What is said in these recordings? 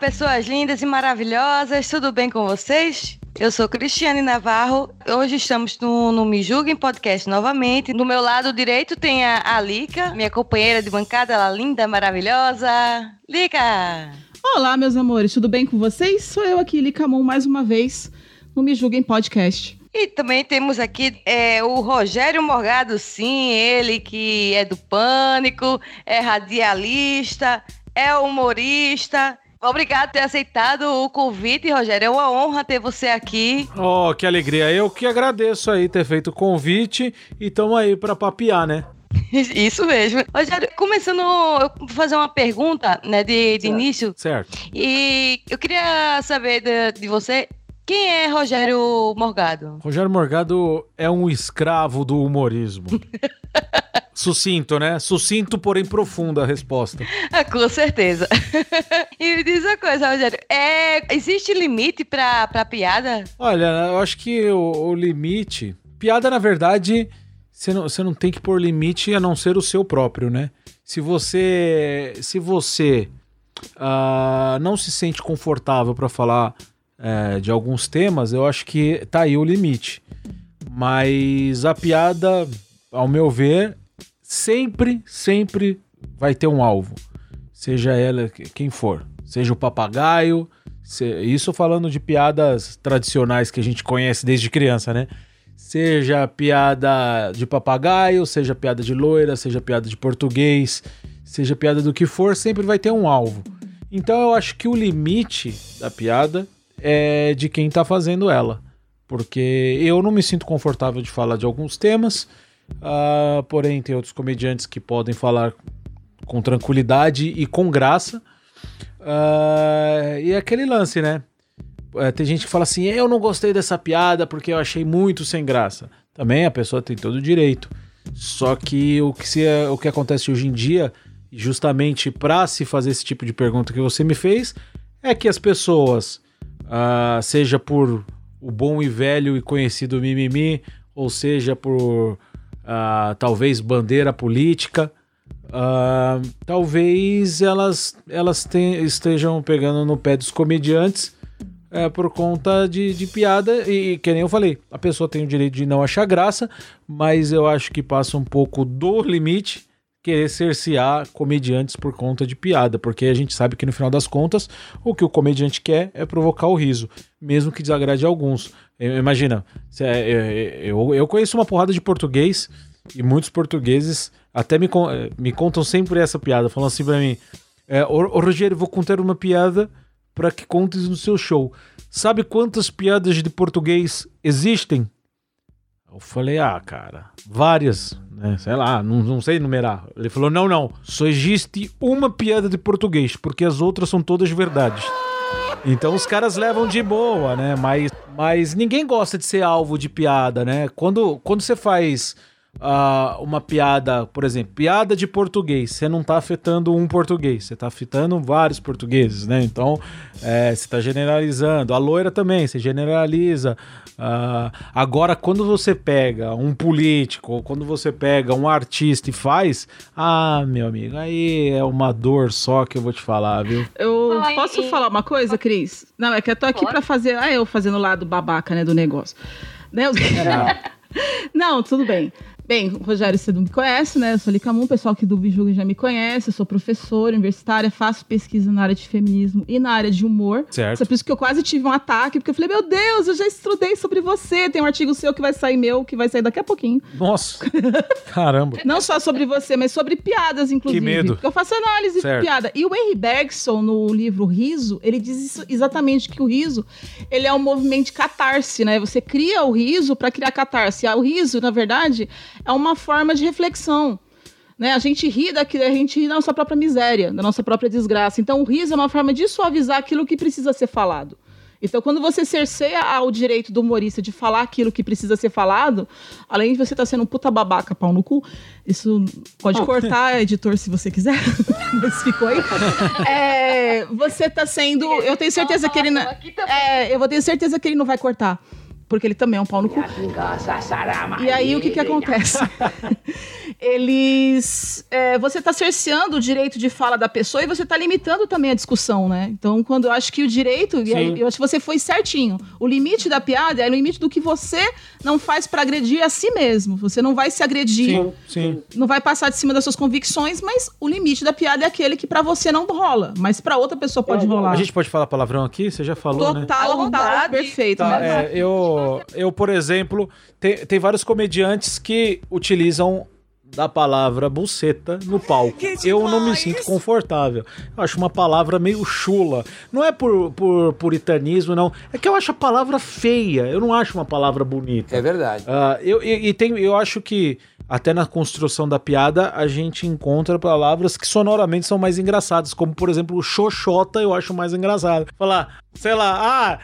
Pessoas lindas e maravilhosas, tudo bem com vocês? Eu sou Cristiane Navarro. Hoje estamos no, no Me Julguem Podcast novamente. Do meu lado direito tem a, a Lica, minha companheira de bancada, ela linda, maravilhosa. Lica! Olá, meus amores, tudo bem com vocês? Sou eu aqui, Licamon, mais uma vez no Me Julguem Podcast. E também temos aqui é, o Rogério Morgado, sim, ele que é do Pânico, é radialista, é humorista. Obrigado por ter aceitado o convite, Rogério. É uma honra ter você aqui. Oh, que alegria. Eu que agradeço aí ter feito o convite e estamos aí para papiar, né? Isso mesmo. Rogério, começando, eu vou fazer uma pergunta, né, de, de início. Certo. E eu queria saber de, de você, quem é Rogério Morgado? Rogério Morgado é um escravo do humorismo. Sucinto, né? Sucinto, porém profunda a resposta. Ah, com certeza. e me diz uma coisa, Rogério, é, existe limite pra, pra piada? Olha, eu acho que o, o limite. Piada, na verdade, você não, você não tem que pôr limite a não ser o seu próprio, né? Se você. Se você ah, não se sente confortável para falar é, de alguns temas, eu acho que tá aí o limite. Mas a piada, ao meu ver, sempre, sempre vai ter um alvo. Seja ela quem for. Seja o papagaio. se- Isso falando de piadas tradicionais que a gente conhece desde criança, né? Seja piada de papagaio, seja piada de loira, seja piada de português, seja piada do que for, sempre vai ter um alvo. Então eu acho que o limite da piada é de quem tá fazendo ela. Porque eu não me sinto confortável de falar de alguns temas, ah, porém tem outros comediantes que podem falar com tranquilidade e com graça. Ah, e é aquele lance, né? É, tem gente que fala assim: eu não gostei dessa piada porque eu achei muito sem graça. Também a pessoa tem todo o direito. Só que o que, se, o que acontece hoje em dia, justamente para se fazer esse tipo de pergunta que você me fez, é que as pessoas, ah, seja por o bom e velho e conhecido mimimi, ou seja por ah, talvez bandeira política, ah, talvez elas, elas te- estejam pegando no pé dos comediantes é, por conta de, de piada. E, que nem eu falei, a pessoa tem o direito de não achar graça, mas eu acho que passa um pouco do limite querer cercear comediantes por conta de piada, porque a gente sabe que no final das contas o que o comediante quer é provocar o riso, mesmo que desagrade alguns. Imagina, eh, eu, eu conheço uma porrada de português e muitos portugueses até me, me contam sempre essa piada, falando assim pra mim: é, ô, ô, Rogério, vou contar uma piada para que contes no seu show. Sabe quantas piadas de português existem? Eu falei, ah, cara, várias, né? Sei lá, não, não sei numerar. Ele falou, não, não, só existe uma piada de português, porque as outras são todas verdades. Então os caras levam de boa, né? Mas, mas ninguém gosta de ser alvo de piada, né? Quando, quando você faz ah, uma piada, por exemplo, piada de português, você não tá afetando um português, você tá afetando vários portugueses, né? Então é, você tá generalizando. A loira também, você generaliza. Ah, agora, quando você pega um político, ou quando você pega um artista e faz, ah, meu amigo, aí é uma dor só que eu vou te falar, viu? Eu Ai, posso e- falar uma coisa, Cris? Não, é que eu tô aqui pra fazer. Ah, eu fazendo o lado babaca, né, do negócio. Né? os- Não, tudo bem. Bem, Rogério, você não me conhece, né? Eu sou Licamun, o pessoal aqui do Bijuga já me conhece. Eu sou professora universitária, faço pesquisa na área de feminismo e na área de humor. Certo. É por isso que eu quase tive um ataque, porque eu falei, meu Deus, eu já estudei sobre você. Tem um artigo seu que vai sair meu, que vai sair daqui a pouquinho. Nossa, caramba. Não só sobre você, mas sobre piadas, inclusive. Que medo. Porque eu faço análise Certo. de piada. E o Henry Bergson, no livro Riso, ele diz isso exatamente que o riso, ele é um movimento de catarse, né? Você cria o riso para criar catarse. Ah, O riso, na verdade, é uma forma de reflexão. Né? A gente ri daquilo, a gente ri da nossa própria miséria, da nossa própria desgraça. Então, o riso é uma forma de suavizar aquilo que precisa ser falado. Então, quando você cerceia o direito do humorista de falar aquilo que precisa ser falado, além de você estar tá sendo um puta babaca, pau no cu, isso pode cortar, editor, se você quiser, mas ficou aí. É, você está sendo. Eu tenho certeza que ele. É, eu vou ter certeza que ele não vai cortar porque ele também é um pau no cu. E aí o que que acontece? Eles, é, você está cerceando o direito de fala da pessoa e você está limitando também a discussão, né? Então, quando eu acho que o direito, eu acho que você foi certinho. O limite da piada é o limite do que você não faz para agredir a si mesmo. Você não vai se agredir, sim, sim. não vai passar de cima das suas convicções, mas o limite da piada é aquele que para você não rola, mas para outra pessoa pode é, rolar. A gente pode falar palavrão aqui? Você já falou, Total, né? Total, total, perfeito. Tá, é, eu eu, por exemplo, tem, tem vários comediantes que utilizam da palavra buceta no palco. Eu não me sinto confortável. Eu acho uma palavra meio chula. Não é por, por puritanismo, não. É que eu acho a palavra feia. Eu não acho uma palavra bonita. É verdade. Uh, eu, e, e tem, eu acho que até na construção da piada a gente encontra palavras que sonoramente são mais engraçadas, como por exemplo o xoxota eu acho mais engraçado. Falar, sei lá, ah,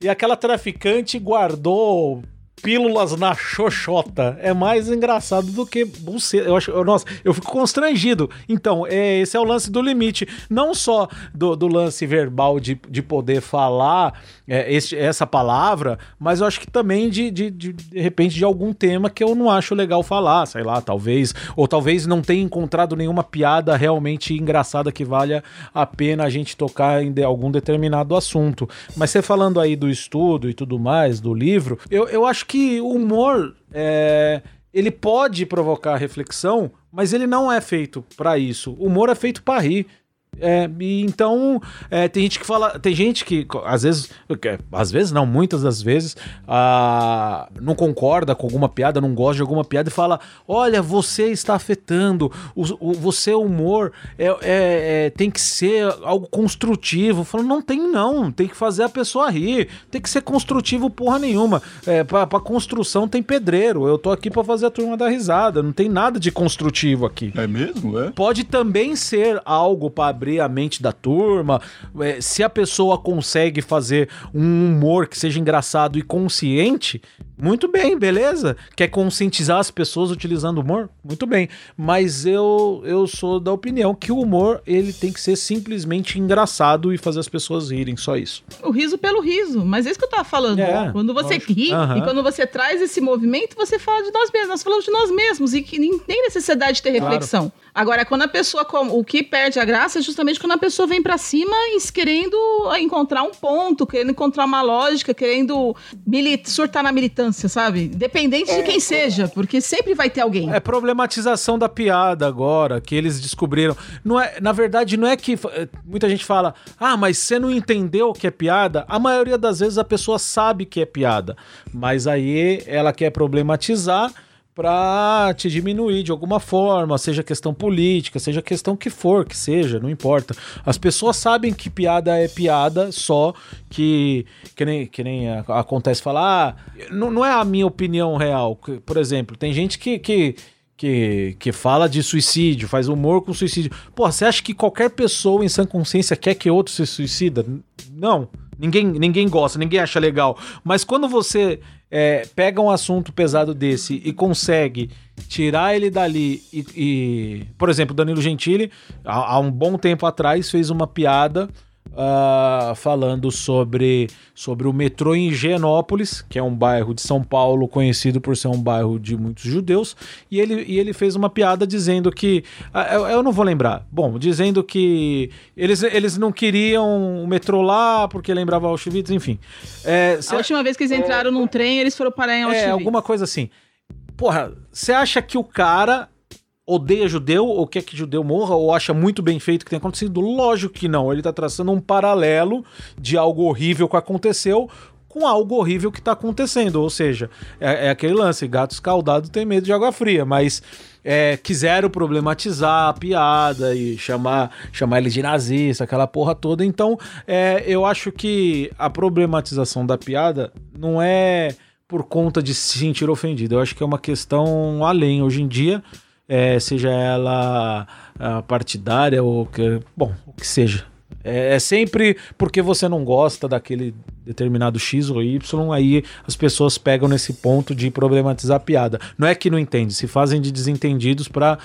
e aquela traficante guardou pílulas na xoxota. É mais engraçado do que buceta. Eu acho, nossa, eu fico constrangido. Então, é, esse é o lance do limite. Não só do, do lance verbal de, de poder falar é, essa palavra, mas eu acho que também de, de, de, de repente, de algum tema que eu não acho legal falar, sei lá, talvez. Ou talvez não tenha encontrado nenhuma piada realmente engraçada que valha a pena a gente tocar em de, algum determinado assunto. Mas você falando aí do estudo e tudo mais, do livro, eu, eu acho que o humor é, ele pode provocar reflexão, mas ele não é feito para isso. O humor é feito para rir. É, e então é, tem gente que fala, tem gente que às vezes, às vezes não, muitas das vezes, ah, não concorda com alguma piada, não gosta de alguma piada e fala: Olha, você está afetando, o, o você humor é, é, é, tem que ser algo construtivo. Falo, não tem não, tem que fazer a pessoa rir, tem que ser construtivo porra nenhuma. É, pra, pra construção tem pedreiro, eu tô aqui para fazer a turma dar risada, não tem nada de construtivo aqui. É mesmo? É? Pode também ser algo para abrir abrir a mente da turma. É, se a pessoa consegue fazer um humor que seja engraçado e consciente, muito bem, beleza. Quer conscientizar as pessoas utilizando humor? Muito bem. Mas eu, eu sou da opinião que o humor ele tem que ser simplesmente engraçado e fazer as pessoas rirem, só isso. O riso pelo riso, mas é isso que eu tava falando. É, quando você lógico. ri uhum. e quando você traz esse movimento, você fala de nós mesmos. Nós falamos de nós mesmos e que nem tem necessidade de ter reflexão. Claro. Agora, quando a pessoa. O que perde a graça é justamente quando a pessoa vem para cima querendo encontrar um ponto, querendo encontrar uma lógica, querendo surtar na militância, sabe? Independente de quem seja, porque sempre vai ter alguém. É problematização da piada agora, que eles descobriram. Não é, na verdade, não é que. Eh, muita gente fala, ah, mas você não entendeu o que é piada. A maioria das vezes a pessoa sabe que é piada. Mas aí ela quer problematizar para te diminuir de alguma forma, seja questão política, seja questão que for, que seja, não importa. As pessoas sabem que piada é piada, só que que nem, que nem acontece falar, ah, não, não é a minha opinião real. Por exemplo, tem gente que, que que, que fala de suicídio, faz humor com suicídio. Pô, você acha que qualquer pessoa em sã consciência quer que outro se suicida? Não. Ninguém, ninguém gosta, ninguém acha legal. Mas quando você é, pega um assunto pesado desse e consegue tirar ele dali e, e por exemplo, Danilo Gentili, há, há um bom tempo atrás, fez uma piada uh, falando sobre, sobre o metrô em Higienópolis, que é um bairro de São Paulo conhecido por ser um bairro de muitos judeus, e ele, e ele fez uma piada dizendo que. Uh, eu, eu, não vou lembrar. Bom, dizendo que eles, eles não queriam o metrô lá porque lembrava Auschwitz, enfim. É, A última vez que eles entraram num trem, eles foram parar em é, Auschwitz. É, alguma coisa assim. Porra, você acha que o cara odeia judeu ou quer que judeu morra ou acha muito bem feito que tem acontecido? Lógico que não. Ele está traçando um paralelo de algo horrível que aconteceu com algo horrível que está acontecendo. Ou seja, é, é, aquele lance: gato escaldado tem medo de água fria, mas. É, quiseram problematizar a piada e chamar, chamar ele de nazista, aquela porra toda. Então, é, eu acho que a problematização da piada não é por conta de se sentir ofendido. Eu acho que é uma questão além. Hoje em dia, é, seja ela ah, partidária ou que, bom, o que seja. É, é sempre porque você não gosta daquele determinado X ou Y, aí as pessoas pegam nesse ponto de problematizar a piada. Não é que não entende, se fazem de desentendidos para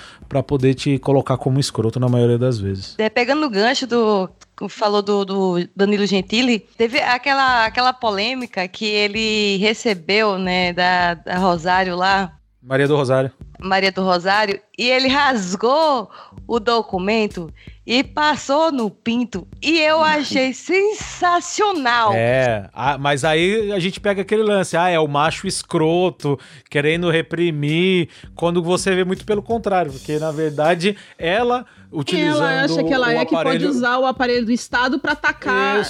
poder te colocar como escroto na maioria das vezes. É, pegando o gancho do falou do, do, Danilo Gentili, teve aquela, aquela polêmica que ele recebeu, né, da, da Rosário lá. Maria do Rosário. Maria do Rosário, e ele rasgou o documento e passou no pinto. E eu achei sensacional. É, mas aí a gente pega aquele lance, ah, é o macho escroto, querendo reprimir, quando você vê muito pelo contrário, porque na verdade ela utilizando ela acha que ela é aparelho... que pode usar o aparelho do Estado para atacar,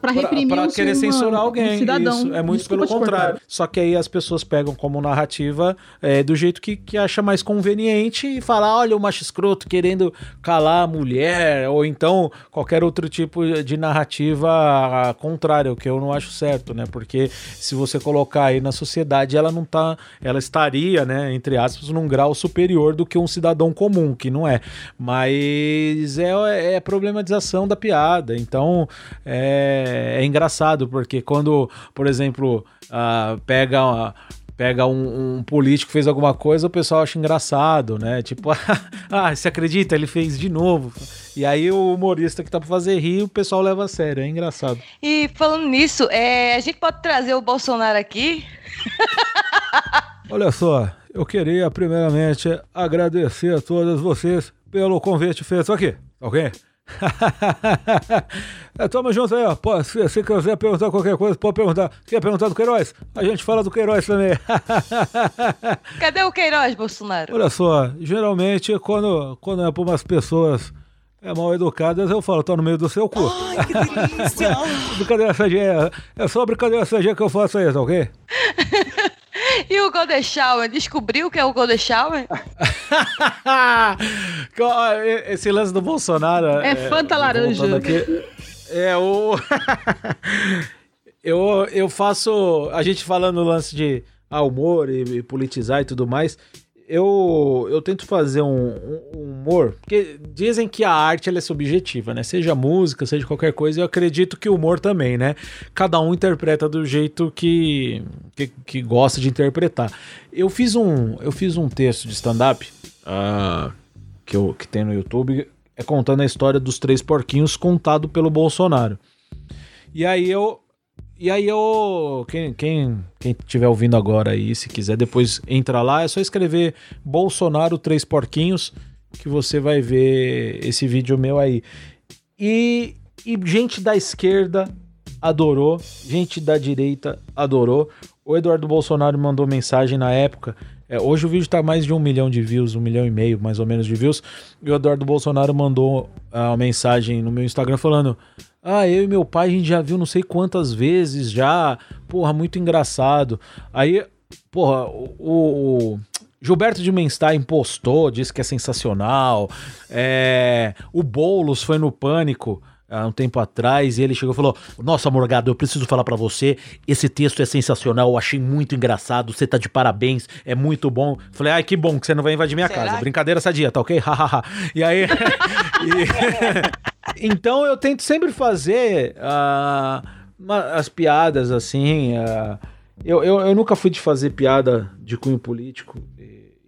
para reprimir pra, pra um querer censurar alguém. Um cidadão. Isso, é muito Desculpa pelo contrário. Só que aí as pessoas pegam como narrativa é, do jeito que, que acha mais conveniente e falar, olha o macho escroto querendo calar a mulher, ou então qualquer outro tipo de narrativa contrária, o que eu não acho certo, né? Porque se você colocar aí na sociedade, ela não tá, ela estaria, né, entre aspas, num grau superior do que um cidadão comum, que não é. Mas é, é problematização da piada. Então é, é engraçado, porque quando, por exemplo, uh, pega. Pega um, um, político que fez alguma coisa, o pessoal acha engraçado, né? Tipo, ah, você acredita? Ele fez de novo. E aí o humorista que tá pra fazer rir, o pessoal leva a sério, é engraçado. E falando nisso, é, a gente pode trazer o Bolsonaro aqui? Olha só, eu queria primeiramente agradecer a todas vocês pelo convite feito aqui, ok? é, tamo junto aí, ó. Pô, se, se quiser perguntar qualquer coisa, pode perguntar. Quer perguntar do Queiroz? A gente fala do Queiroz também. Cadê o Queiroz, Bolsonaro? Olha só, geralmente quando, quando é para umas pessoas é, mal educadas, eu falo, tá no meio do seu cu. Ai, que delícia! brincadeira sadia, é, é só brincadeira sadia que eu faço aí, tá ok? E o Golden Shower? Descobriu que é o Golden Shower? Esse lance do Bolsonaro. É, é Fanta Laranja. é o. eu, eu faço. A gente falando o lance de ah, humor e, e politizar e tudo mais eu, eu tento fazer um, um, humor, porque dizem que a arte ela é subjetiva, né? Seja música, seja qualquer coisa, eu acredito que o humor também, né? Cada um interpreta do jeito que, que, que gosta de interpretar. Eu fiz um, eu fiz um texto de stand-up uh, que, eu, que tem no YouTube, é contando a história dos três porquinhos contado pelo Bolsonaro. E aí eu, e aí eu. Quem, quem, quem tiver ouvindo agora aí, se quiser depois entrar lá, é só escrever Bolsonaro Três Porquinhos, que você vai ver esse vídeo meu aí. E, e gente da esquerda adorou, gente da direita adorou. O Eduardo Bolsonaro mandou mensagem na época. É, hoje o vídeo tá mais de um milhão de views, um milhão e meio mais ou menos de views. E o Eduardo Bolsonaro mandou uma mensagem no meu Instagram falando: ah, eu e meu pai a gente já viu não sei quantas vezes já. Porra, muito engraçado. Aí, porra, o, o Gilberto de Menstein postou, disse que é sensacional. É, o Boulos foi no Pânico há um tempo atrás e ele chegou e falou: Nossa, Morgado, eu preciso falar para você. Esse texto é sensacional, eu achei muito engraçado. Você tá de parabéns, é muito bom. Falei: Ai, que bom que você não vai invadir minha Será? casa. Brincadeira sadia, tá ok? Hahaha. e aí. e... Então eu tento sempre fazer uh, uma, as piadas assim. Uh, eu, eu, eu, nunca fui de fazer piada de cunho político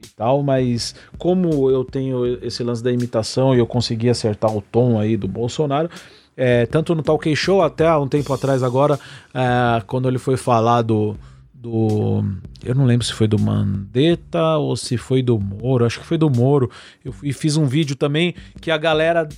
e, tal, mas como eu tenho esse lance da imitação e eu consegui acertar o tom aí do Bolsonaro, é, tanto no Talk Show até há um tempo atrás agora, é, quando ele foi falar do, do. Eu não lembro se foi do Mandetta ou se foi do Moro, acho que foi do Moro. Eu e fiz um vídeo também que a galera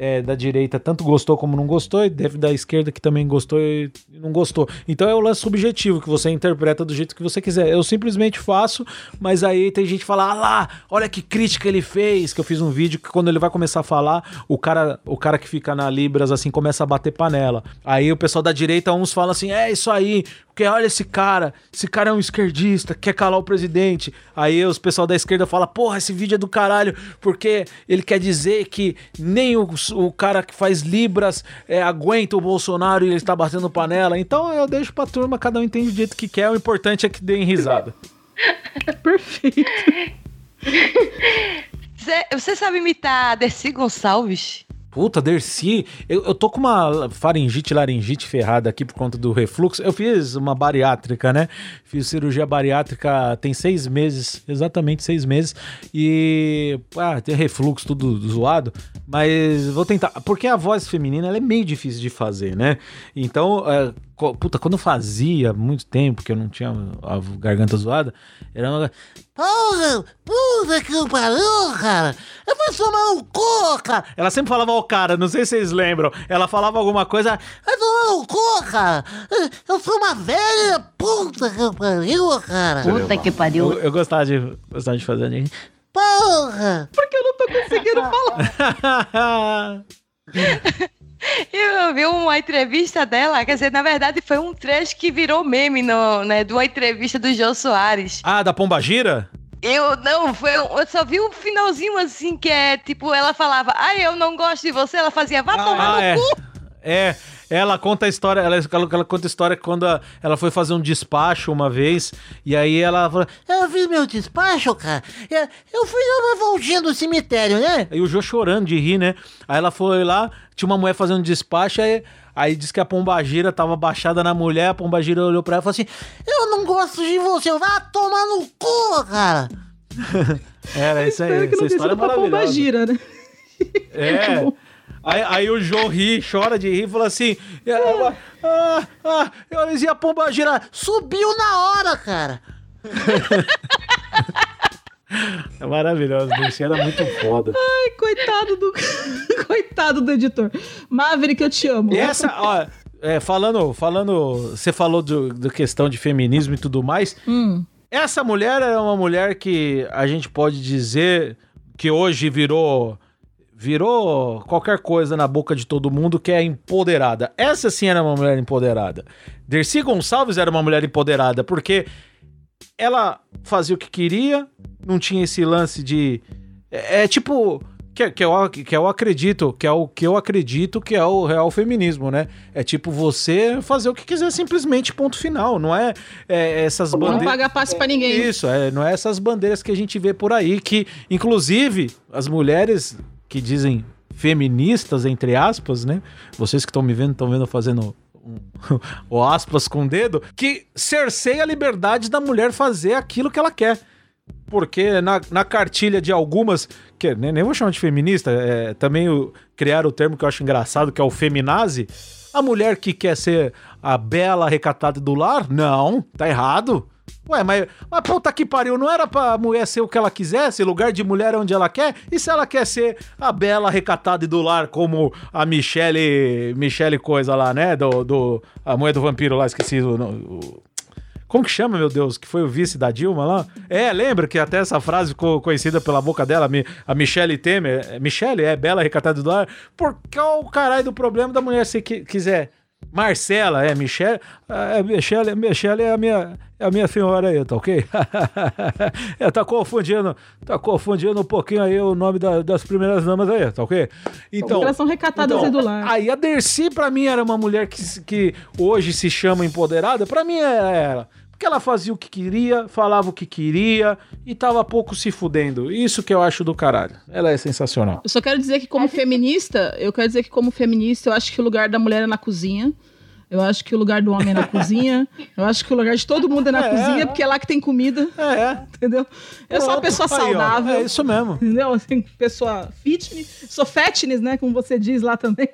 é, da direita tanto gostou como não gostou, e deve da esquerda que também gostou e não gostou. Então é o lance subjetivo que você interpreta do jeito que você quiser. Eu simplesmente faço, mas aí tem gente que fala: ah lá, olha que crítica ele fez. Que eu fiz um vídeo que quando ele vai começar a falar, o cara, o cara que fica na Libras assim começa a bater panela. Aí o pessoal da direita, uns falam assim: é isso aí, porque olha esse cara, esse cara é um esquerdista, quer calar o presidente. Aí os pessoal da esquerda fala: porra, esse vídeo é do caralho, porque ele quer dizer que nem os o cara que faz Libras é, aguenta o Bolsonaro e ele está batendo panela. Então eu deixo pra turma, cada um entende do jeito que quer. O importante é que deem risada. Perfeito. Você, você sabe imitar Dercy Gonçalves? Puta, Dercy, eu, eu tô com uma faringite, laringite ferrada aqui por conta do refluxo. Eu fiz uma bariátrica, né? Fiz cirurgia bariátrica tem seis meses, exatamente seis meses. E, ah, tem refluxo, tudo zoado. Mas vou tentar, porque a voz feminina ela é meio difícil de fazer, né? Então, é, puta, quando eu fazia muito tempo que eu não tinha a garganta zoada, era uma. Porra, puta que pariu, cara. Eu vou tomar um cu, cara. Ela sempre falava o cara, não sei se vocês lembram. Ela falava alguma coisa. Vai tomar um cu, cara. Eu sou uma velha puta que pariu, cara. Puta que pariu. Eu, eu gostava, de, gostava de fazer. Né? Porra! Porque eu não tô conseguindo falar. Eu vi uma entrevista dela, quer dizer, na verdade foi um trecho que virou meme no, né, de uma entrevista do Jô Soares. ah, da Pomba Gira? Eu não, foi, eu só vi um finalzinho assim que é tipo, ela falava, ah, eu não gosto de você, ela fazia, vá tomar Ah, no é. cu. É, ela conta a história, ela, ela, ela conta a história quando a- ela foi fazer um despacho uma vez, e aí ela falou, eu fiz meu despacho, cara, eu, eu fui dar uma voltinha do cemitério, né? E o Jô chorando de rir, né? Aí ela foi lá, tinha uma mulher fazendo despacho, aí... Aí disse que a pombagira tava baixada na mulher, a pombagira olhou pra ela e falou assim: Eu não gosto de você, vai tomar no cu, cara. Era isso aí, essa história é maravilhosa. gira, né? É. Aí, aí o Jô ri, chora de rir e fala assim: ah, ah, ah, eu dizia a pomba gira, subiu na hora, cara. é maravilhoso, isso era muito foda. Ai, coitado do. coitado do editor. Maverick, eu te amo. E essa, ó, é, falando, falando, você falou do, do questão de feminismo e tudo mais. Hum. Essa mulher é uma mulher que a gente pode dizer que hoje virou virou qualquer coisa na boca de todo mundo que é empoderada. Essa sim era uma mulher empoderada. Dercy Gonçalves era uma mulher empoderada porque ela fazia o que queria, não tinha esse lance de é, é tipo que, que, eu, que eu acredito, que é o que eu acredito que é o real feminismo, né? É tipo você fazer o que quiser simplesmente ponto final, não é, é essas Não bandeiras paga passe pra ninguém. isso, é, não é essas bandeiras que a gente vê por aí, que inclusive as mulheres que dizem feministas, entre aspas, né? Vocês que estão me vendo, estão vendo fazendo o aspas com o dedo, que cerceia a liberdade da mulher fazer aquilo que ela quer. Porque na, na cartilha de algumas, que nem, nem vou chamar de feminista, é, também o, criaram o termo que eu acho engraçado, que é o feminazi. A mulher que quer ser a bela recatada do lar, não, tá errado. Ué, mas, mas puta que pariu, não era pra mulher ser o que ela quisesse, lugar de mulher é onde ela quer? E se ela quer ser a bela recatada e do lar, como a Michelle, Michelle coisa lá, né, do, do a mulher do vampiro lá, esqueci o, o como que chama, meu Deus? Que foi o vice da Dilma lá? É, lembra que até essa frase ficou conhecida pela boca dela, a Michelle Temer. É, Michelle, é bela recatada do lar. Por qual o caralho do problema da mulher se qui- quiser? Marcela, é, Michelle. É, Michelle, Michelle é a minha, é a minha senhora aí, tá ok? é, tá confundindo, tá confundindo um pouquinho aí o nome da- das primeiras damas aí, tá ok? Então, Elas são recatadas e do lar. Aí a Dercy, pra mim, era uma mulher que, que hoje se chama empoderada. Pra mim, era ela. Porque ela fazia o que queria, falava o que queria e tava pouco se fudendo. Isso que eu acho do caralho. Ela é sensacional. Eu só quero dizer que, como feminista, eu quero dizer que, como feminista, eu acho que o lugar da mulher é na cozinha. Eu acho que o lugar do homem é na cozinha. Eu acho que o lugar de todo mundo é na É, cozinha, é. porque é lá que tem comida, É, entendeu? Eu sou uma pessoa Aí, saudável. é isso mesmo. Entendeu? Assim, pessoa fitness. Sou fatness, né? Como você diz lá também.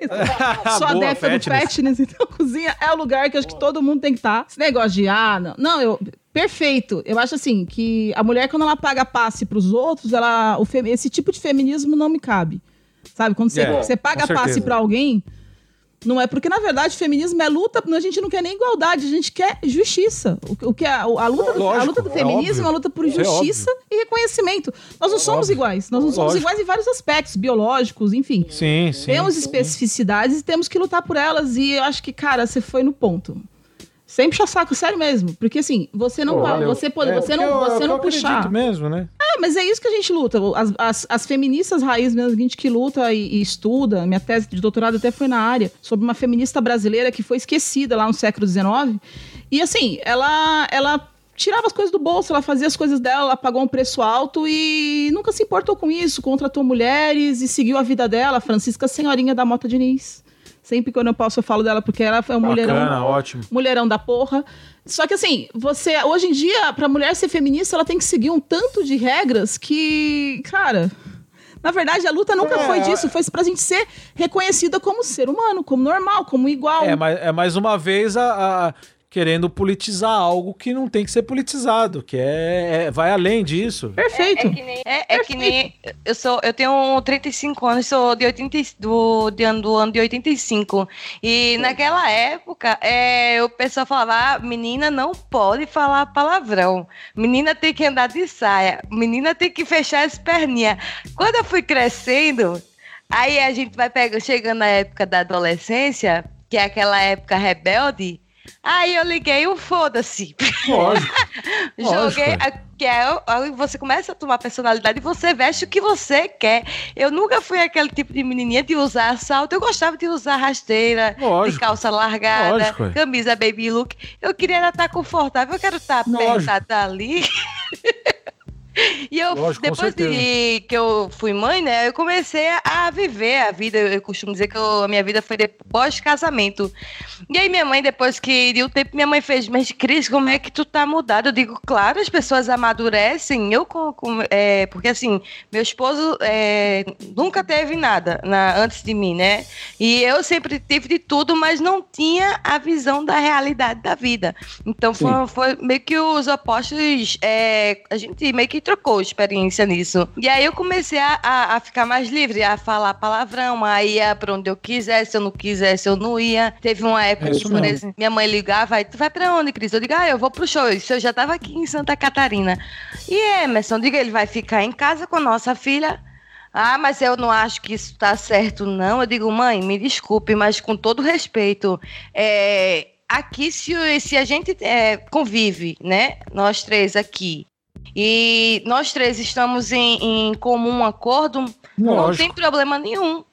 Sou Boa, adepta do fatness. fatness. Então, cozinha é o lugar que eu acho que todo mundo tem que estar. Esse negócio de, ah, não. Não, eu. Perfeito. Eu acho assim que a mulher, quando ela paga passe pros outros, ela, o fe- esse tipo de feminismo não me cabe. Sabe? Quando você, É, você paga passe pra alguém, não é porque, na verdade, feminismo é luta, a gente não quer nem igualdade, a gente quer justiça. O, o que é, a, a luta do, a Lógico, luta do é feminismo óbvio. é uma luta por é justiça e reconhecimento. Nós não somos Óbvio. iguais, nós não somos Lógico. iguais em vários aspectos, biológicos, enfim. Sim, sim. Temos especificidades e temos que lutar por elas. E eu acho que, cara, você foi no ponto. Sem puxar saco, sério mesmo. Porque assim, você não Pô, você pode, É, você não, eu- você eu não puxar. mesmo, né? É, mas é isso que a gente luta. As, as, as feministas raiz mesmo, a gente que luta e, e estuda, minha tese de doutorado até foi na área, sobre uma feminista brasileira que foi esquecida lá no século XIX. E assim, ela, ela tirava as coisas do bolso, ela fazia as coisas dela, ela pagou um preço alto e nunca se importou com isso, contratou mulheres e seguiu a vida dela, Francisca Senhorinha da Mota Diniz. Sempre que eu não posso eu falo dela porque ela é um mulherão, Bacana, ótimo. mulherão da porra. Só que assim, você hoje em dia, pra mulher ser feminista, ela tem que seguir um tanto de regras que, cara, na verdade, a luta nunca É, foi disso, foi pra gente ser reconhecida como ser humano, como normal, como igual. É, mas, é mais uma vez a, a- querendo politizar algo que não tem que ser politizado, que é, é- vai além disso. Perfeito. É, é que nem. Eu, sou, eu tenho 35 anos, sou de 80, e- do, de ano, do ano de 85. E naquela época, é, o pessoal falava: ah, menina não pode falar palavrão. Menina tem que andar de saia. Menina tem que fechar as perninhas. Quando eu fui crescendo, aí a gente vai pegando, chegando na época da adolescência, que é aquela época rebelde. Aí eu liguei o foda-se. Lógico. Joguei. A- Que é, aí você começa a tomar personalidade e você veste o que você quer. Eu nunca fui aquele tipo de menininha de usar salto. Eu gostava de usar rasteira, de Lógico. calça largada, Lógico, é. camisa baby look. Eu queria estar confortável, eu quero estar Lógico. apertada ali. E eu, Lógico, depois de que eu fui mãe, né, eu comecei a viver a vida. Eu costumo dizer que eu- a minha vida foi depois casamento. E aí minha mãe, depois que deu tempo, minha mãe fez, mas Cris, como é que tu tá mudada? Eu digo, claro, as pessoas amadurecem. Eu, com, com- é, porque assim, meu esposo é, nunca teve nada na- antes de mim, né? E eu sempre tive de tudo, mas não tinha a visão da realidade da vida. Então foi, foi meio que os opostos. é, a gente meio que trocou experiência nisso. E aí eu comecei a, a, a ficar mais livre, a falar palavrão, a ir pra onde eu quisesse, se eu não quisesse, eu não ia. Teve uma época É que, por exemplo, minha mãe ligava, tu vai pra onde, Cris? Eu digo, ah, eu vou pro show. Isso eu já tava aqui em Santa Catarina. E Emerson, diga, ele vai ficar em casa com a nossa filha. Ah, mas eu não acho que isso tá certo, não. Eu digo, mãe, me desculpe, mas com todo respeito, é, aqui se, se a gente é, convive, né? Nós três aqui. E nós três estamos em, em comum acordo, não Lógico. tem problema nenhum.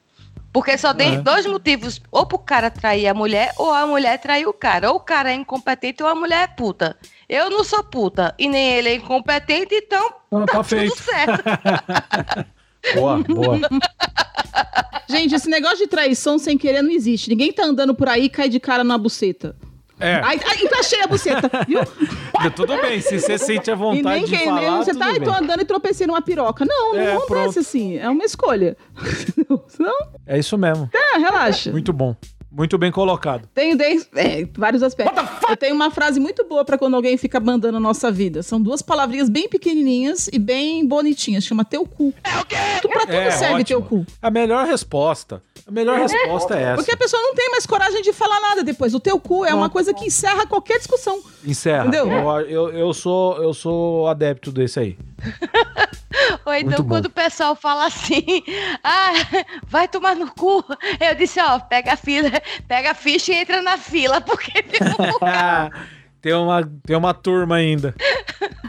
Porque só tem É. dois motivos, ou pro cara trair a mulher, ou a mulher trair o cara. Ou o cara é incompetente ou a mulher é puta. Eu não sou puta, e nem ele é incompetente, então Ah, tá, tá tudo feito. certo. Boa, boa. Gente, esse negócio de traição sem querer não existe. Ninguém tá andando por aí e cai de cara na buceta. É, Ai, ai, encaixei a buceta, viu? tudo bem. Se você sente a E vontade nem de falar, nem você tá, bem. tô andando e tropecei numa piroca. Não, não É, acontece pronto. assim. É uma escolha. Não, É isso mesmo. é, relaxa. Muito bom. Muito bem colocado. Tenho dez- é, vários aspectos. Eu tenho uma frase muito boa pra quando alguém fica mandando a nossa vida. São duas palavrinhas bem pequenininhas e bem bonitinhas. Chama teu cu. É o quê? Tu, pra tudo É, serve ótimo. teu cu. A melhor resposta. A melhor resposta é essa. Porque a pessoa não tem mais coragem de falar nada depois. O teu cu é uma coisa que encerra qualquer discussão. Encerra. Entendeu? Eu, eu, eu sou, eu sou adepto desse aí. Ou então, Muito bom. quando o pessoal fala assim, ah, vai tomar no cu, eu disse, ó, pega a fila, pega a ficha e entra na fila, porque tem um tem, uma, tem uma turma ainda.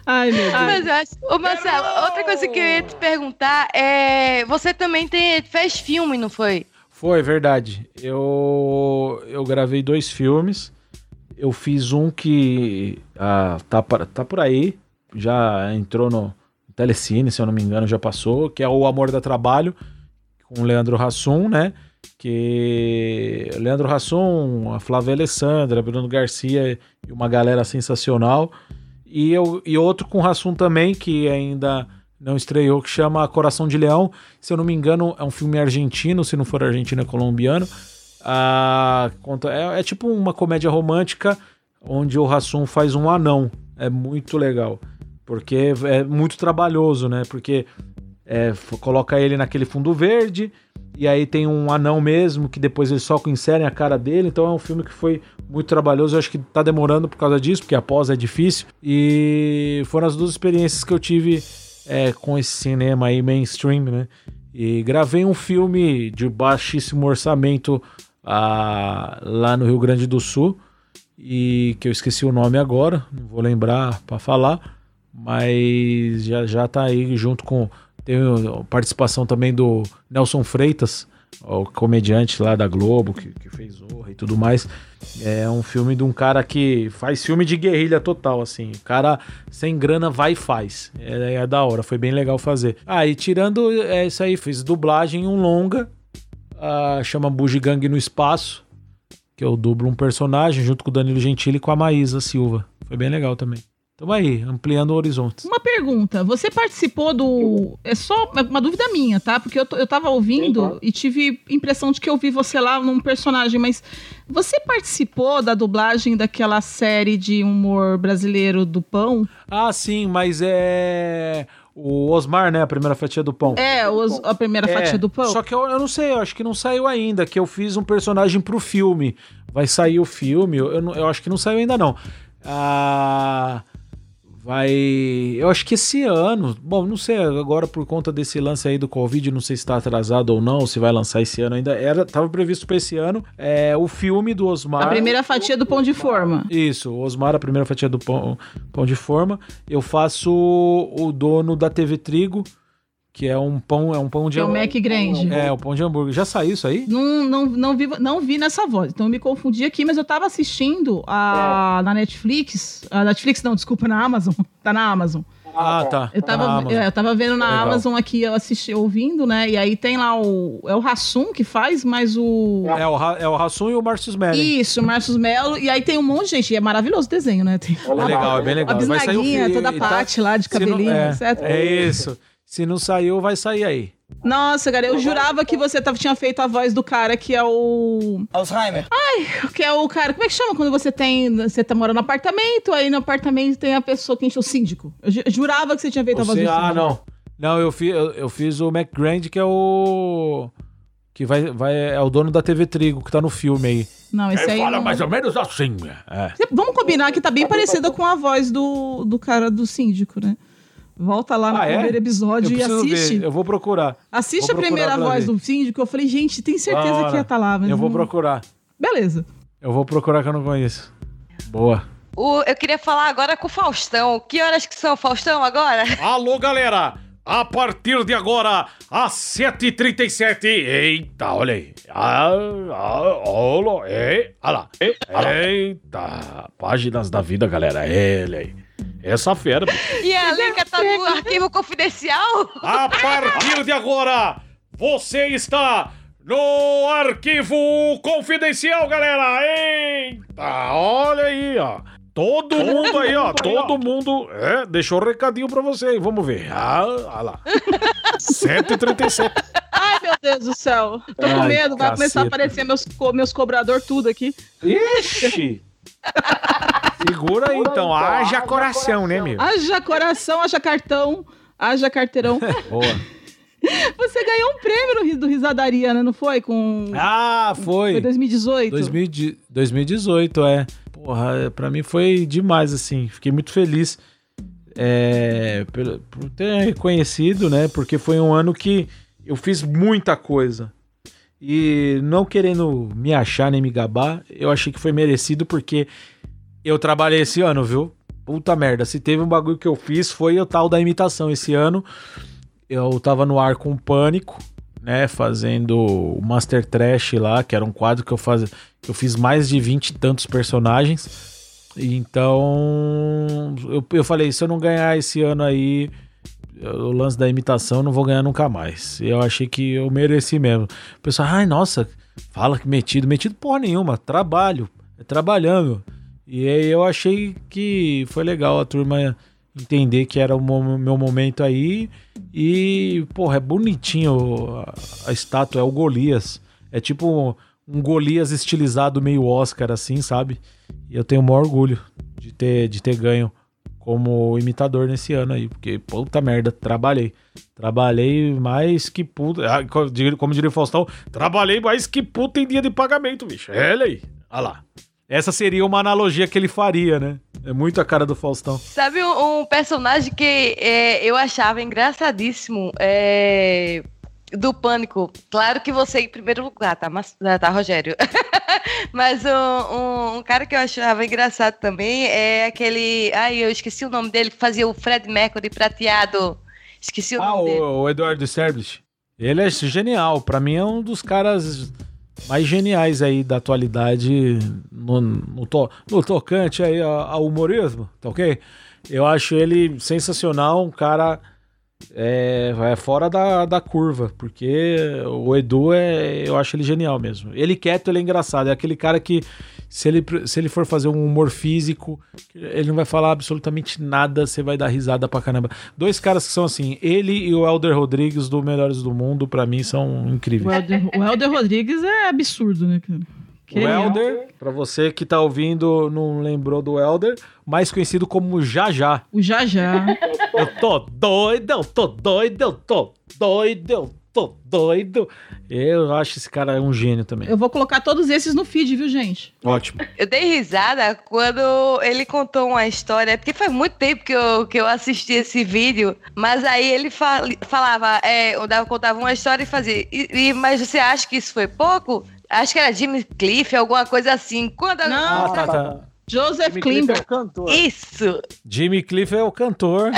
Ai, meu Deus. Mas eu acho. Ô, Marcelo, outra coisa que eu ia te perguntar é. Você também tem, fez filme, não foi? Foi, verdade. Eu, eu gravei dois filmes. Eu fiz um que ah, tá, por- tá por aí. Já entrou no Telecine, se eu não me engano, já passou. Que é o Amor da Trabalho, com o Leandro Hassum, né? Que Leandro Hassum, a Flávia Alessandra, Bruno Garcia e uma galera sensacional. E, eu, e outro com Hassum também, que ainda não estreou, que chama Coração de Leão. Se eu não me engano, é um filme argentino, se não for argentino, é colombiano. Ah, conta, é, é tipo uma comédia romântica onde o Hassum faz um anão. É muito legal. Porque é muito trabalhoso, né? Porque é, coloca ele naquele fundo verde, e aí tem um anão mesmo, que depois eles só inserem a cara dele. Então é um filme que foi muito trabalhoso. Eu acho que tá demorando por causa disso, porque a pós é difícil. E foram as duas experiências que eu tive é, com esse cinema aí mainstream, né? E gravei um filme de baixíssimo orçamento ah, lá no Rio Grande do Sul, e que eu esqueci o nome agora, não vou lembrar para falar, mas já, já tá aí junto com. Tem a participação também do Nelson Freitas o comediante lá da Globo, que, que fez Zorra e tudo mais. É um filme de um cara que faz filme de guerrilha total, assim. O cara sem grana vai e faz. É, é da hora, foi bem legal fazer. Ah, e tirando é, isso aí, fiz dublagem em um longa, ah, chama Bugigangue no Espaço, que eu dublo um personagem junto com o Danilo Gentili e com a Maísa Silva. Foi bem legal também. Tamo aí, ampliando horizontes. Uma pergunta, você participou do. É só uma dúvida minha, tá? Porque eu, eu tava ouvindo e tive impressão de que eu vi você lá num personagem, mas você participou da dublagem daquela série de humor brasileiro do Pão? Ah, sim, mas é. O Osmar, né? A primeira fatia do pão. É, os- a primeira É, fatia do Pão? Só que eu, eu não sei, eu acho que não saiu ainda, que eu fiz um personagem pro filme. Vai sair o filme, eu, não- eu acho que não saiu ainda não. Ah, vai. Eu acho que esse ano. Bom, não sei, agora por conta desse lance aí do Covid, não sei se tá atrasado ou não, se vai lançar esse ano ainda. Era, tava previsto pra esse ano. É, o filme do Osmar. A primeira fatia do Pão de Forma. Isso, o Osmar, a primeira fatia do pão, pão de forma. Eu faço o dono da TV Trigo, que é um pão, é um pão de Que é o hambúrguer. Mac Grande. É, o pão de hambúrguer. Já saiu isso aí? Não, não, não, vi, não vi nessa voz, então eu me confundi aqui, mas eu tava assistindo a, na Netflix. A Netflix, não, desculpa, na Amazon. Tá na Amazon. Ah, tá. Eu tava, é, eu tava vendo na Legal. Amazon aqui, eu assisti, ouvindo, né? E aí tem lá o. É o Rassum que faz, mas o. É o, é o Rassum e o Márcio Smelly. Isso, Márcio Melo. E aí tem um monte de gente. E é maravilhoso o desenho, né? Tem É legal, é bem legal. a bisnaguinha, toda a tá- parte lá de se não- cabelinho, é, etc. É isso. Se não saiu, vai sair aí. Nossa, cara, eu jurava que você tava, tinha feito a voz do cara que é o. Alzheimer. Que é o cara. Como é que chama quando você tem. Você tá morando no apartamento, aí no apartamento tem a pessoa que enche o síndico. Eu ju- jurava que você tinha feito a voz Você- do síndico. ah, não. Não, eu, fi, eu, eu fiz o Mac Grand, que é o. Que vai, vai, é o dono da TV Trigo, que tá no filme aí. Não, esse aí. Fala não- mais ou menos assim. É. Vamos combinar que tá bem parecida com a voz do, do cara do síndico, né? Volta lá no Ah, é? primeiro episódio Eu e assiste. ver, eu vou procurar. Assiste vou a primeira procurar voz ver. do síndico. Eu falei, gente, tem certeza que ia estar lá. Mas Eu vou não- procurar. Beleza. Eu vou procurar que eu não conheço. Boa. O- eu queria falar agora com o Faustão. Que horas que são, Faustão, agora? Alô, galera! A partir de agora, às 7h37. Eita, olha aí. Ah, ah, olha, ei, olha lá. Eita, páginas da vida, galera. Olha aí. Essa fera. E a Lenca tá no arquivo confidencial? A partir de agora, você está no arquivo confidencial, galera. Eita, olha aí, ó. Todo mundo aí, ó. Todo mundo é, deixou um recadinho pra você aí. Vamos ver. Ah, olha lá. 137. Ai, meu Deus do céu. Tô com medo. Vai começar a caceta. aparecer meus, co- meus cobrador tudo aqui. Ixi! Segura aí então, haja coração, né, meu? Haja coração, haja cartão, haja carteirão. Boa. Você ganhou um prêmio do Risadaria, né? Não foi? Com... Ah, Foi foi. 2018? 2000 2018, é. Porra, é, pra mim foi demais, assim. Fiquei muito feliz é, por, por ter reconhecido, né? Porque foi um ano que eu fiz muita coisa. E não querendo me achar nem me gabar, eu achei que foi merecido porque eu trabalhei esse ano, viu? Puta merda, se teve um bagulho que eu fiz foi o tal da imitação. Esse ano eu tava no ar com Pânico, né? Fazendo o Master Trash lá, que era um quadro que eu, faz... que eu fiz mais de 20 e tantos personagens. Então eu, eu falei, se eu não ganhar esse ano aí, o lance da imitação, não vou ganhar nunca mais. Eu achei que eu mereci mesmo. O pessoal, ai, nossa, fala que metido. Metido porra nenhuma, trabalho, é trabalhando. E aí eu achei que foi legal a turma entender que era o meu momento aí. E, porra, é bonitinho a, estátua, é o Golias. É tipo um Golias estilizado meio Oscar, assim, sabe? E eu tenho o maior orgulho de ter, de ter ganho como imitador nesse ano aí, porque puta merda, trabalhei. Trabalhei mais que puta. ah, Como diria o Faustão, trabalhei mais que puta em dia de pagamento, bicho. Olha aí. Olha lá. Essa seria uma analogia que ele faria, né? É muito a cara do Faustão. Sabe um, um personagem que é, eu achava engraçadíssimo? É, do Pânico. Claro que você em primeiro lugar, tá, Mas- tá Rogério? Mas um, um- um cara que eu achava engraçado também é aquele. Ai, eu esqueci o nome dele, que fazia o Fred Mercury prateado. Esqueci o Ah, nome dele. o, o Eduardo Sterblich. Ele é genial. Pra mim é um dos caras mais geniais aí da atualidade no, no, to- no tocante aí ao humorismo, tá ok? Eu acho ele sensacional, um cara é, é fora da, da curva, porque o Edu é, eu acho ele genial mesmo. Ele quieto, ele é engraçado, é aquele cara que se ele, se ele for fazer um humor físico, ele não vai falar absolutamente nada, você vai dar risada pra caramba. Dois caras que são assim, ele e o Elder Rodrigues do Melhores do Mundo, pra mim são O incríveis. Helder, o Helder Rodrigues é absurdo, né, cara? Que O Elder, pra você que tá ouvindo, não lembrou do Elder, mais conhecido como Já O Já Já. Eu tô doido, eu tô doido, eu tô doido, eu tô doido. Eu acho esse cara um gênio também. Eu vou colocar todos esses no feed, viu, gente? Ótimo. Eu dei risada quando ele contou uma história, porque faz muito tempo que eu, que eu assisti esse vídeo, mas aí ele fal- falava, é, eu dava- contava uma história e fazia. E, e- mas você acha que isso foi pouco? Acho que era Jimmy Cliff, alguma coisa assim. Quando a- Não, Ah, tá, tá. Joseph Jimmy Cliff é Klimber. o cantor. Isso! Jimmy Cliff é o cantor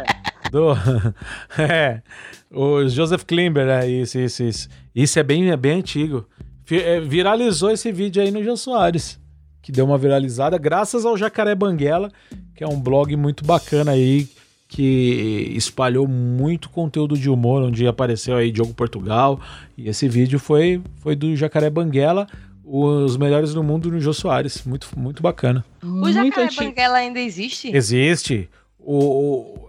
do. é. O Joseph Klimber, é isso, isso, isso. Isso é bem, é bem antigo. É, Viralizou esse vídeo aí no Jô Soares, que deu uma viralizada, graças ao Jacaré Banguela, que é um blog muito bacana aí, que espalhou muito conteúdo de humor, onde apareceu aí Diogo Portugal. E esse vídeo foi, foi do Jacaré Banguela, os melhores do mundo no Jô Soares. Muito, muito bacana. O Muito Jacaré antigo. Banguela ainda existe? Existe. O,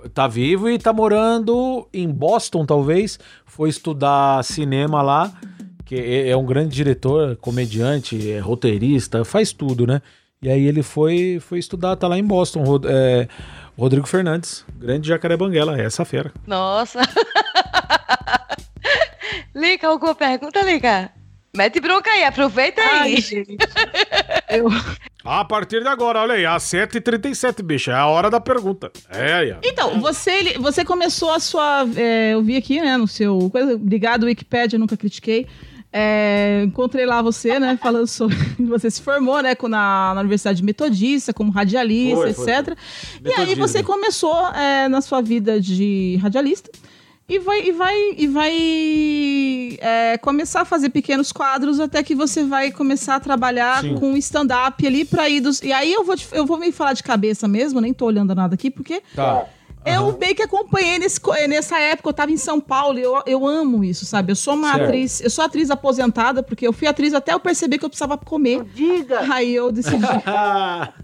o- tá vivo e tá morando em Boston, talvez. Foi estudar cinema lá, que é, é um grande diretor, comediante, é roteirista, faz tudo, né? E aí ele foi, foi estudar, tá lá em Boston. É, Rodrigo Fernandes, grande jacaré banguela, é essa fera. Nossa! Lica, alguma pergunta, Lica? Mete bronca aí, aproveita aí. Ai, gente. Eu... A partir de agora, olha aí, às 7h37, bicho, é a hora da pergunta. É aí, ó. Então, você, você começou a sua. é, eu vi aqui, né, no seu. Coisa, obrigado, Wikipedia, nunca critiquei. É, encontrei lá você, né, falando sobre. Você se formou, né, na, na Universidade Metodista, como radialista, Foi, foi, etc. E aí você começou é, na sua vida de radialista. E vai, e vai, e vai é, começar a fazer pequenos quadros até que você vai começar a trabalhar Sim. com stand-up ali pra ir dos. E aí eu vou, te- eu vou meio falar de cabeça mesmo, nem tô olhando nada aqui, porque Tá. Eu meio que acompanhei nesse, nessa época, eu tava em São Paulo, e eu, eu amo isso, sabe? Eu sou uma Certo. atriz, eu sou atriz aposentada, porque eu fui atriz até eu perceber que eu precisava comer. Diga! Aí eu decidi. Ah,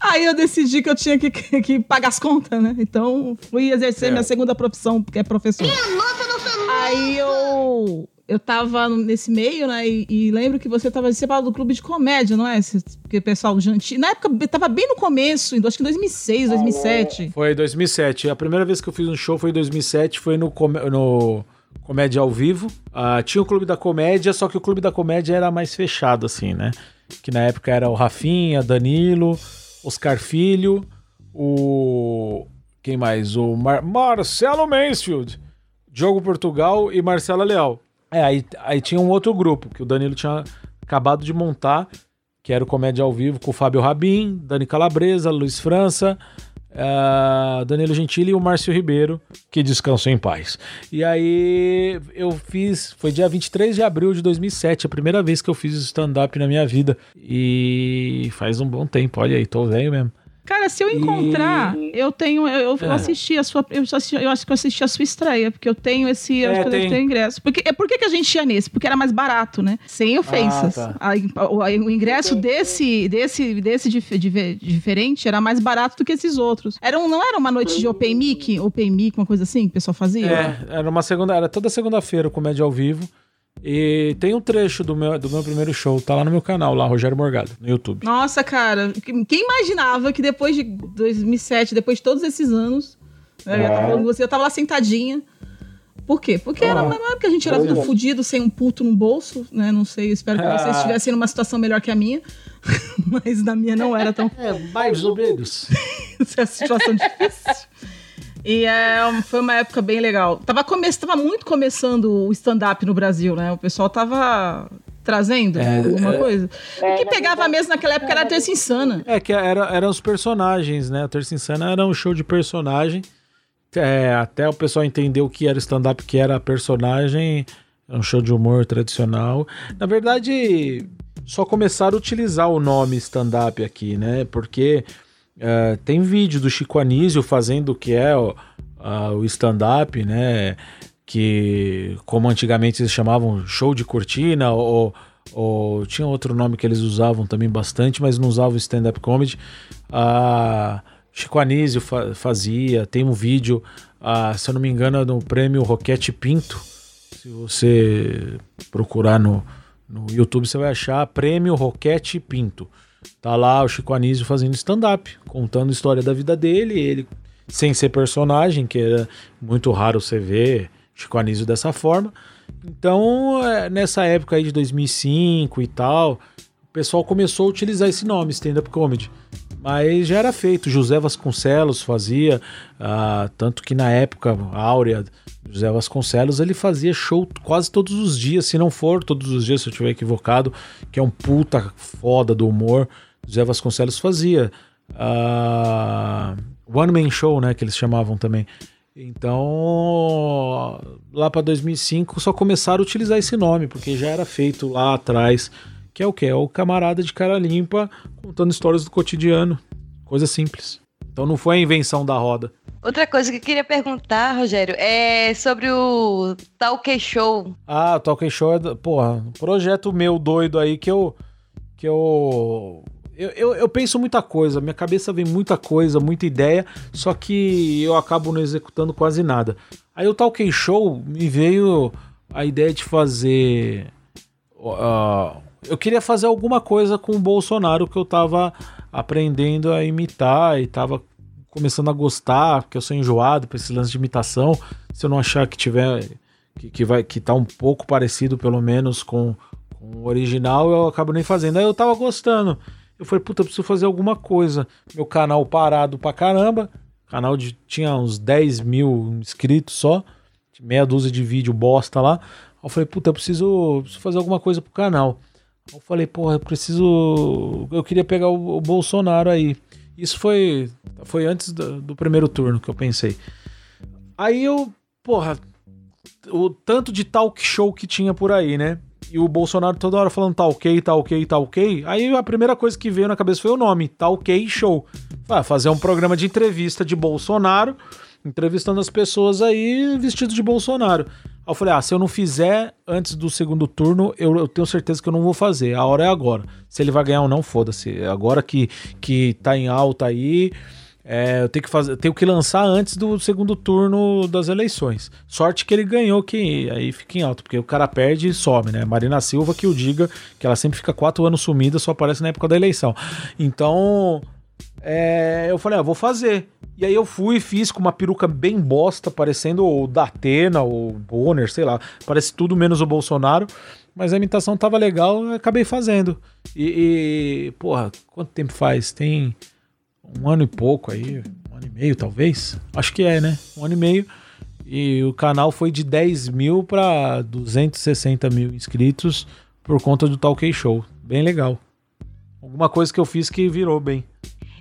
Aí eu decidi que eu tinha que, que, que pagar as contas, né? Então fui exercer minha segunda profissão, que é professor. Aí eu. Eu tava nesse meio, né? E, e lembro que você tava separado do clube de comédia, não é? Porque o pessoal janti. Na época, tava bem no começo, em- acho que em 2006, 2007. Foi em 2007. A primeira vez que eu fiz um show foi em 2007, foi no, no Comédia ao Vivo. Ah, tinha o Clube da Comédia, só que o Clube da Comédia era mais fechado, assim, né? Que na época era o Rafinha, Danilo, Oscar Filho, o. Quem mais? O Mar- Marcelo Mansfield, Diogo Portugal e Marcela Leal. É, aí, aí tinha um outro grupo que o Danilo tinha acabado de montar, que era o Comédia ao Vivo com o Fábio Rabin, Dani Calabresa, Luiz França, ah, Danilo Gentili e o Márcio Ribeiro, que descansou em paz. E aí eu fiz, foi dia 23 de abril de 2007, a primeira vez que eu fiz stand-up na minha vida. E faz um bom tempo, olha aí, tô velho mesmo. Cara, se eu encontrar, eu tenho. Eu, eu É. assisti a sua. Eu, assisti- eu acho que eu assisti a sua estreia, porque eu tenho esse. Eu É, acho que eu devo tem. ter ingresso. Porque, é, por que, que a gente ia nesse? Porque era mais barato, né? Sem ofensas. Ah, tá. Aí, o, o ingresso desse, desse, desse dif- dife- diferente era mais barato do que esses outros. Era um, não era uma noite de Open Mic? Open Mic, uma coisa assim que o pessoal fazia? É, era uma segunda, era toda segunda-feira o Comédia ao Vivo. E tem um trecho do meu, do meu primeiro show, tá lá no meu canal, lá, Rogério Morgado, no YouTube. Nossa, cara, que- quem imaginava que depois de 2007, depois de todos esses anos, né, eu, É. com você, eu tava lá sentadinha. Por quê? Porque era uma época que a gente era tudo fudido, sem um puto no bolso, né? Não sei, espero que vocês Ah. estivessem numa situação melhor que a minha. Mas na minha não era tão É, mais ou menos. essa situação difícil. E é, foi uma época bem legal. Tava, come... tava muito começando o stand-up no Brasil, né? O pessoal tava trazendo É, alguma é. coisa. O que pegava mesmo naquela época era a Terça Insana. É que era, eram os personagens, né? O Terça Insana era um show de personagem É, até o pessoal entender o que era stand-up, que era a personagem, é um show de humor tradicional. Na verdade, só começaram a utilizar o nome stand-up aqui, né? Porque é, tem vídeo do Chico Anísio fazendo o que é o, o stand-up, né? Que, como antigamente eles chamavam show de cortina, ou, ou tinha outro nome que eles usavam também bastante, mas não usavam stand-up comedy. Ah, Chico Anísio fa- fazia, tem um vídeo, se eu não me engano, é no prêmio Roquete Pinto. Se você procurar no, no YouTube, você vai achar prêmio Roquete Pinto. Tá lá o Chico Anísio fazendo stand-up, contando a história da vida dele, ele sem ser personagem, que era muito raro você ver Chico Anísio dessa forma. Então, é, nessa época aí de 2005 e tal, o pessoal começou a utilizar esse nome, stand-up comedy. Mas já era feito, José Vasconcelos fazia, ah, tanto que na época áurea, José Vasconcelos, ele fazia show quase todos os dias, se não for todos os dias, se eu estiver equivocado, que é um puta foda do humor, José Vasconcelos fazia. Ah, One Man Show, né, que eles chamavam também. Então, lá para 2005 só começaram a utilizar esse nome, porque já era feito lá atrás, que é o que? É o camarada de cara limpa contando histórias do cotidiano. Coisa simples. Então não foi a invenção da roda. Outra coisa que eu queria perguntar, Rogério, é sobre o Talk Show. Ah, o Talk Show é, porra, um projeto meu doido aí que eu que eu eu, eu eu penso muita coisa, minha cabeça vem muita coisa, muita ideia, só que eu acabo não executando quase nada. Aí o Talk Show me veio a ideia de fazer eu queria fazer alguma coisa com o Bolsonaro que eu tava aprendendo a imitar e tava começando a gostar, porque eu sou enjoado pra esse lance de imitação. Se eu não achar que tiver que, que vai que tá um pouco parecido pelo menos com, com o original, eu acabo nem fazendo. Aí eu tava gostando. Eu falei, puta, eu preciso fazer alguma coisa. Meu canal parado pra caramba. Canal de tinha uns 10 mil inscritos só. Meia dúzia de vídeo bosta lá. Eu falei, puta, eu preciso, preciso fazer alguma coisa pro canal. Eu falei, porra, eu preciso. Eu queria pegar o, o Bolsonaro aí. Isso foi, foi antes do, do primeiro turno que eu pensei. Aí eu, porra, o tanto de talk show que tinha por aí, né? E o Bolsonaro toda hora falando tá ok, tá ok, tá ok. Aí a primeira coisa que veio na cabeça foi o nome, tá ok show. Ah, fazer um programa de entrevista de Bolsonaro, entrevistando as pessoas aí vestido de Bolsonaro. Eu falei, ah, se eu não fizer antes do segundo turno, eu, eu tenho certeza que eu não vou fazer. A hora é agora. Se ele vai ganhar ou não, foda-se. Agora que, que tá em alta aí, é, eu tenho que fazer, tenho que lançar antes do segundo turno das eleições. Sorte que ele ganhou, que aí fica em alta, porque o cara perde e some, né? Marina Silva que o diga, que ela sempre fica quatro anos sumida, só aparece na época da eleição. Então, é, eu falei, ah, vou fazer. E aí eu fui e fiz com uma peruca bem bosta, parecendo o Datena, o Bonner, sei lá. Parece tudo menos o Bolsonaro. Mas a imitação tava legal, eu acabei fazendo. E, e, porra, quanto tempo faz? Tem um ano e pouco aí, um ano e meio talvez. Acho que é, né? Um ano e meio. E o canal foi de 10 mil para 260 mil inscritos por conta do Talk Show. Bem legal. Alguma coisa que eu fiz que virou bem.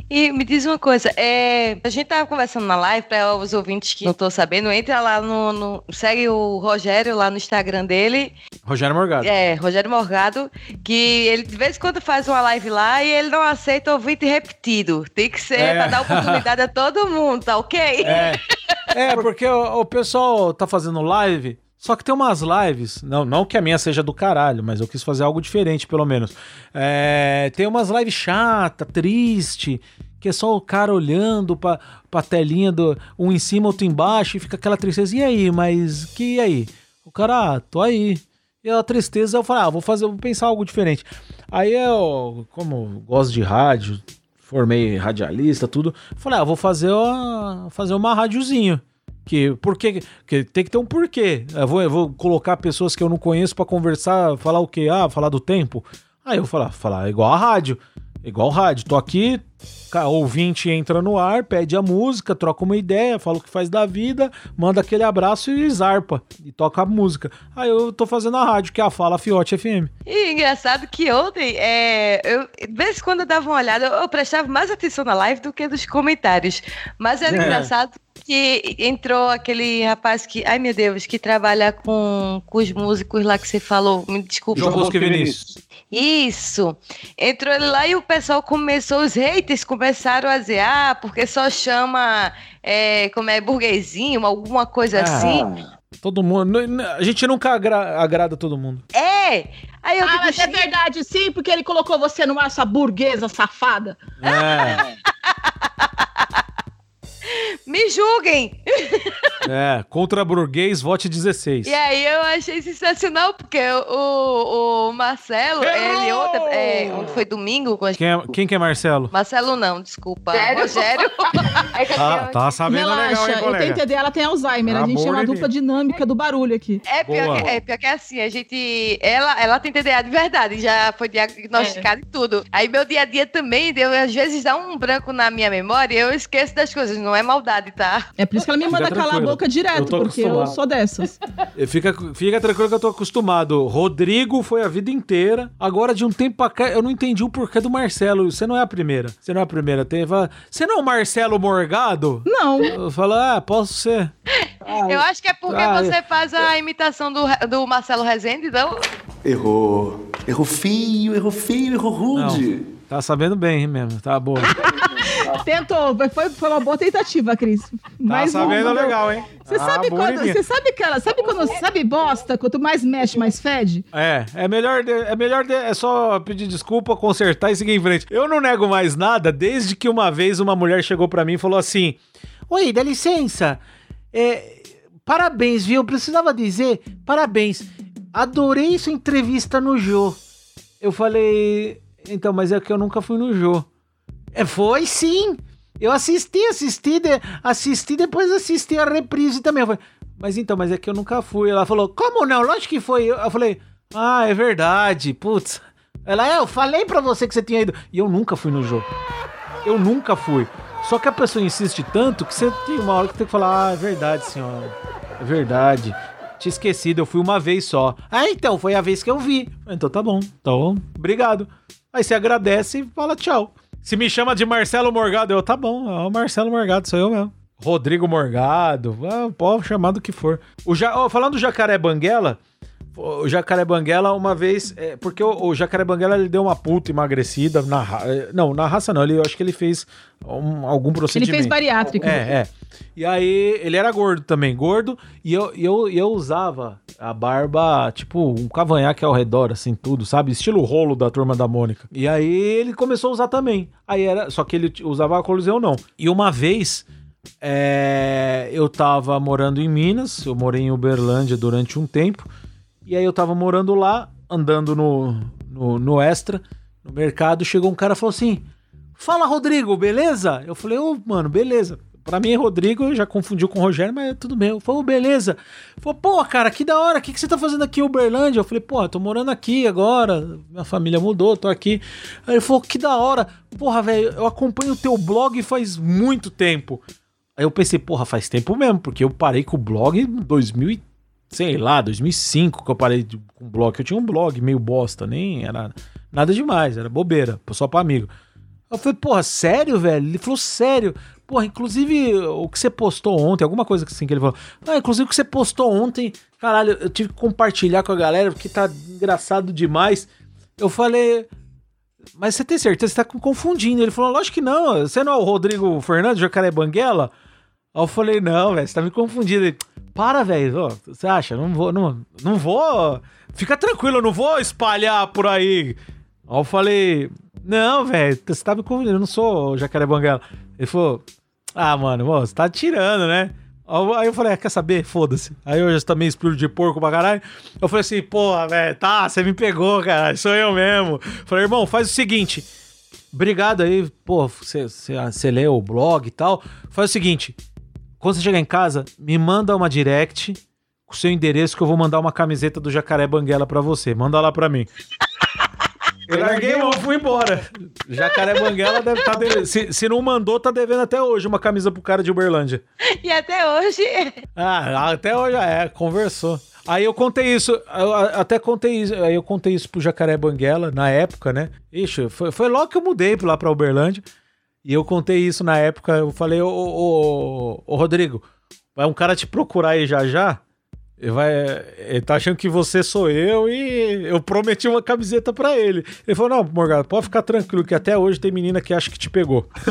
E me diz uma coisa, é, a gente tava conversando na live, para os ouvintes que não estão sabendo, entra lá no, no- Segue o Rogério lá no Instagram dele, Rogério Morgado. é, Rogério Morgado, que ele de vez em quando faz uma live lá e ele não aceita ouvinte repetido. Tem que ser É. pra dar oportunidade a todo mundo, tá ok? É, é porque o, o pessoal tá fazendo live, só que tem umas lives, não, não que a minha seja do caralho, mas eu quis fazer algo diferente, pelo menos. É, tem umas lives chata, triste, que é só o cara olhando pra, pra telinha do um em cima, outro embaixo, e fica aquela tristeza. E aí, mas que e aí? O cara, ah, tô aí. E a tristeza, eu falei, ah, vou fazer, vou pensar algo diferente. Aí eu, como gosto de rádio, formei radialista, tudo. Falei, ah, vou fazer uma, fazer uma rádiozinho. Que, porque, que tem que ter um porquê. Eu vou, eu vou colocar pessoas que eu não conheço pra conversar, falar o quê? Ah, falar do tempo. Aí eu falar, falar igual a rádio. Igual rádio. Tô aqui, Ca- Ouvinte entra no ar, pede a música, troca uma ideia, fala o que faz da vida, manda aquele abraço e zarpa. E toca a música. Aí eu tô fazendo a rádio, que é a Fala Fiote FM. E engraçado que ontem, é, eu, de vez em quando eu dava uma olhada, eu, eu prestava mais atenção na live do que nos comentários. Mas era É. engraçado que entrou aquele rapaz que, ai meu Deus, que trabalha com, com os músicos lá que você falou. Me desculpa. João Bosco Vinícius. Isso. Entrou ele lá e o pessoal começou, os haters começaram a dizer, ah, porque só chama, é, como é, burguesinho, alguma coisa Ah. assim. Todo mundo. A gente nunca agra- agrada todo mundo. É! Aí eu Ah, mas é verdade, sim, porque ele colocou você numa essa burguesa safada. É, me julguem! é. Contra burguês, vote 16. E aí eu achei sensacional, porque o, o Marcelo, ele outra, é, ontem foi domingo, com a- Quem é, quem que é Marcelo? Marcelo não, desculpa, Sério? Rogério. É que Tá, assim, tá sabendo legal, Relaxa, hein, eu tenho colega? TD, ela tem Alzheimer. a gente é Amor uma dupla dinâmica do barulho aqui. É pior, que, é pior que é assim, a gente. Ela, ela tem TDA de verdade, já foi diagnosticado e tudo. Aí meu dia a dia também deu, às vezes dá um branco na minha memória e eu esqueço das coisas, não é maldade, tá? É por isso que ela me Fica manda calar a boca Eu direto, tô porque eu acostumado. sou dessas. Fica, fica tranquilo que eu tô acostumado. Rodrigo foi a vida inteira. Agora, de um tempo pra cá, eu não entendi o porquê do Marcelo. Você não é a primeira. Você não é a primeira. Tem, fala, você não é o Marcelo Morgado? Não. Eu falo, ah, posso ser. Eu acho que é porque Ah, você faz a imitação do, do Marcelo Rezende, então. Errou. Errou feio, errou feio, errou rude. Tá sabendo bem mesmo. Tá boa. Tentou, foi, foi uma boa tentativa, Cris. Tá Mas não- sabendo não- legal, hein? Você Ah, sabe quando. Você sabe aquela. Sabe quando. Sabe bosta? Quanto mais mexe, mais fede? É, é melhor, é melhor, é só pedir desculpa, consertar e seguir em frente. Eu não nego mais nada desde que uma vez uma mulher chegou pra mim e falou assim: Oi, dá licença. É, parabéns, viu? Eu precisava dizer parabéns. Adorei sua entrevista no Jô. Eu falei, então, mas é que eu nunca fui no Jô. É, foi sim. Eu assisti, assisti, de- assisti, depois assisti a reprise também. Eu falei, mas então, mas é que eu nunca fui. Ela falou, como não? Lógico que foi. Eu, falei, ah, é verdade, putz. Ela, é, eu falei pra você que você tinha ido. E eu nunca fui no jogo. Eu nunca fui. Só que a pessoa insiste tanto que você tem uma hora que tem que falar, ah, é verdade, senhora. É verdade. Tinha esquecido, eu fui uma vez só. Ah, então, foi a vez que eu vi. Então tá bom. Então, obrigado. Aí você agradece e fala tchau. Se me chama de Marcelo Morgado, eu, tá bom, é o Marcelo Morgado, sou eu mesmo. Rodrigo Morgado, ah, pode chamar do que for. O ja, ó, falando do Jacaré Banguela, o Jacaré Banguela uma vez, é, porque o, o Jacaré Banguela ele deu uma puta emagrecida na é, não, na raça não, ele, eu acho que ele fez um- algum Ele procedimento. fez bariátrica. É, é. E aí, ele era gordo também, gordo, e eu, eu, eu usava a barba, tipo, um cavanhaque ao redor, assim, tudo, sabe? Estilo rolo da Turma da Mônica. E aí, ele começou a usar também. Aí era, só que ele usava óculos e eu não. E uma vez, é, eu tava morando em Minas, eu morei em Uberlândia durante um tempo, e aí eu tava morando lá, andando no, no, no Extra, no mercado, chegou um cara e falou assim, Fala, Rodrigo, beleza? Eu falei, ô, mano, beleza. Pra mim, Rodrigo, já confundiu com o Rogério, mas tudo bem. Eu falei, beleza. Falei, pô, cara, que da hora, o que, que você tá fazendo aqui em Uberlândia? Eu falei, pô, eu tô morando aqui agora, minha família mudou, tô aqui. Aí ele falou, que da hora. Porra, velho, eu acompanho o teu blog faz muito tempo. Aí eu pensei, porra, faz tempo mesmo, porque eu parei com o blog em 2000 e, sei lá, 2005 que eu parei de- com o blog. Eu tinha um blog meio bosta, nem era nada demais, era bobeira, só pra amigo. Eu falei, porra, sério, velho? Ele falou, sério. Porra, inclusive o que você postou ontem, alguma coisa assim que ele falou. Ah, inclusive o que você postou ontem, caralho, eu tive que compartilhar com a galera porque tá engraçado demais. Eu falei, mas você tem certeza? Você tá confundindo. Ele falou, lógico que não. Você não é o Rodrigo Fernandes, Jacaré Banguela? Aí eu falei, não, velho, você tá me confundindo. Ele, para, velho. Você acha? Não vou, não, não vou. Fica tranquilo, eu não vou espalhar por aí. Aí eu falei, não, velho, você tá me confundindo, eu não sou Jacaré Banguela. Ele falou, ah, mano, você tá tirando, né? Aí eu falei, ah, quer saber? Foda-se. Aí eu já também espírito de porco pra caralho. Eu falei assim, porra, velho, tá, você me pegou, cara, sou eu mesmo. Falei, irmão, faz o seguinte. Obrigado aí, pô, você lê o blog e tal. Faz o seguinte, quando você chegar em casa, me manda uma direct com o seu endereço que eu vou mandar uma camiseta do Jacaré Banguela pra você. Manda lá pra mim. Eu larguei mão, fui embora. Jacaré Banguela deve estar devendo. Se, se não mandou, tá devendo até hoje uma camisa pro cara de Uberlândia. E até hoje. Ah, até hoje é, conversou. Aí eu contei isso, eu até contei isso, aí eu contei isso pro Jacaré Banguela na época, né? Ixi, foi, foi logo que eu mudei lá pra Uberlândia. E eu contei isso na época, eu falei, ô, ô, ô, ô, Rodrigo, vai um cara te procurar aí já já? Ele, vai, ele tá achando que você sou eu e eu prometi uma camiseta pra ele. Ele falou: Não, Morgado, pode ficar tranquilo, que até hoje tem menina que acha que te pegou.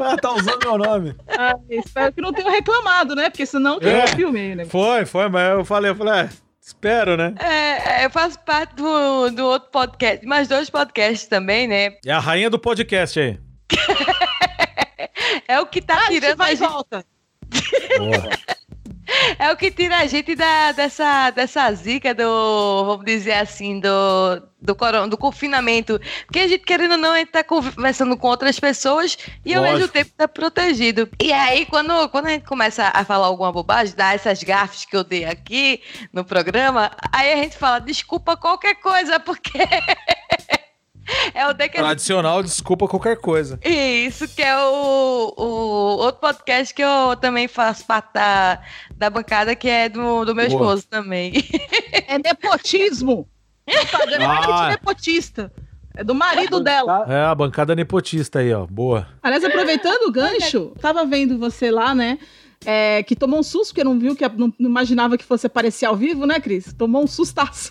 ah, tá usando meu nome. Ah, espero que não tenham reclamado, né? Porque senão tem É. um filme aí, né? Foi, foi, mas eu falei, eu falei, é, espero, né? É, eu faço parte do, do outro podcast, mais dois podcasts também, né? É a rainha do podcast aí. É o que tá Ah, a gente tirando vai a gente, volta. É o que tira a gente da, dessa, dessa zica do, vamos dizer assim, do, do, coron- do confinamento. Porque a gente, querendo ou não, a gente tá conversando com outras pessoas e ao Lógico. mesmo tempo tá protegido. E aí, quando, quando a gente começa a falar alguma bobagem, dar essas gafes que eu dei aqui no programa, aí a gente fala, desculpa qualquer coisa, porque é o de que a gente Tradicional, desculpa qualquer coisa. Isso, que é o, o outro podcast que eu também faço parte da, da bancada, que é do, do meu Boa. esposo também. É nepotismo. É Ah. marketing nepotista. É do marido dela. É a bancada nepotista aí, ó. Boa. Aliás, aproveitando o gancho, tava vendo você lá, né? é, que tomou um susto, porque não viu, que não, não imaginava que fosse aparecer ao vivo, né, Cris? Tomou um sustaço.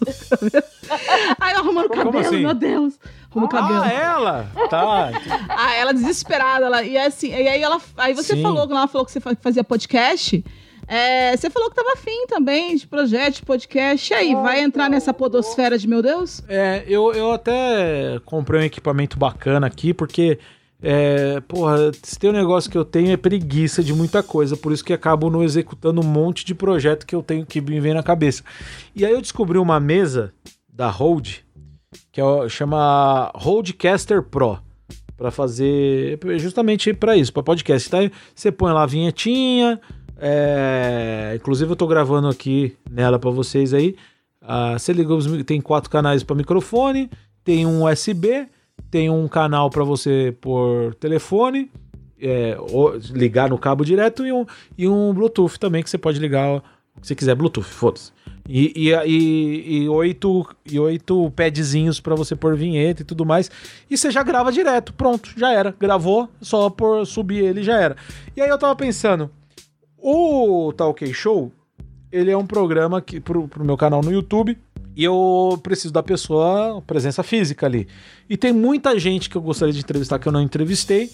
Aí eu arrumando o cabelo, assim? meu Deus. Arrumando o cabelo. Ah, ela? Tá. Ah, ela desesperada, ela, e assim, e aí ela, aí você Sim. falou, quando ela falou que você fa- fazia podcast, é, você falou que tava afim também de projeto, de podcast, e aí, vai entrar nessa podosfera de meu Deus? É, eu, eu até comprei um equipamento bacana aqui, porque, é, porra, se tem um negócio que eu tenho é preguiça de muita coisa, por isso que acabo não executando um monte de projeto que eu tenho que me vem na cabeça. E aí eu descobri uma mesa da Rode, que é, chama Rodecaster Pro, para fazer justamente para isso, para podcast. Aí você põe lá a vinhetinha, é, inclusive eu tô gravando aqui nela para vocês aí. Ah, você mi- tem quatro canais para microfone, tem um USB, tem um canal para você por telefone, é, ligar no cabo direto e um, e um Bluetooth também que você pode ligar se você quiser Bluetooth, foda-se. E, e, e, e oito, e oito padzinhos para você pôr vinheta e tudo mais. E você já grava direto, pronto, já era. Gravou, só por subir ele já era. E aí eu tava pensando, o Talk Show, ele é um programa que, pro, pro meu canal no YouTube e eu preciso da pessoa, presença física ali. E tem muita gente que eu gostaria de entrevistar que eu não entrevistei,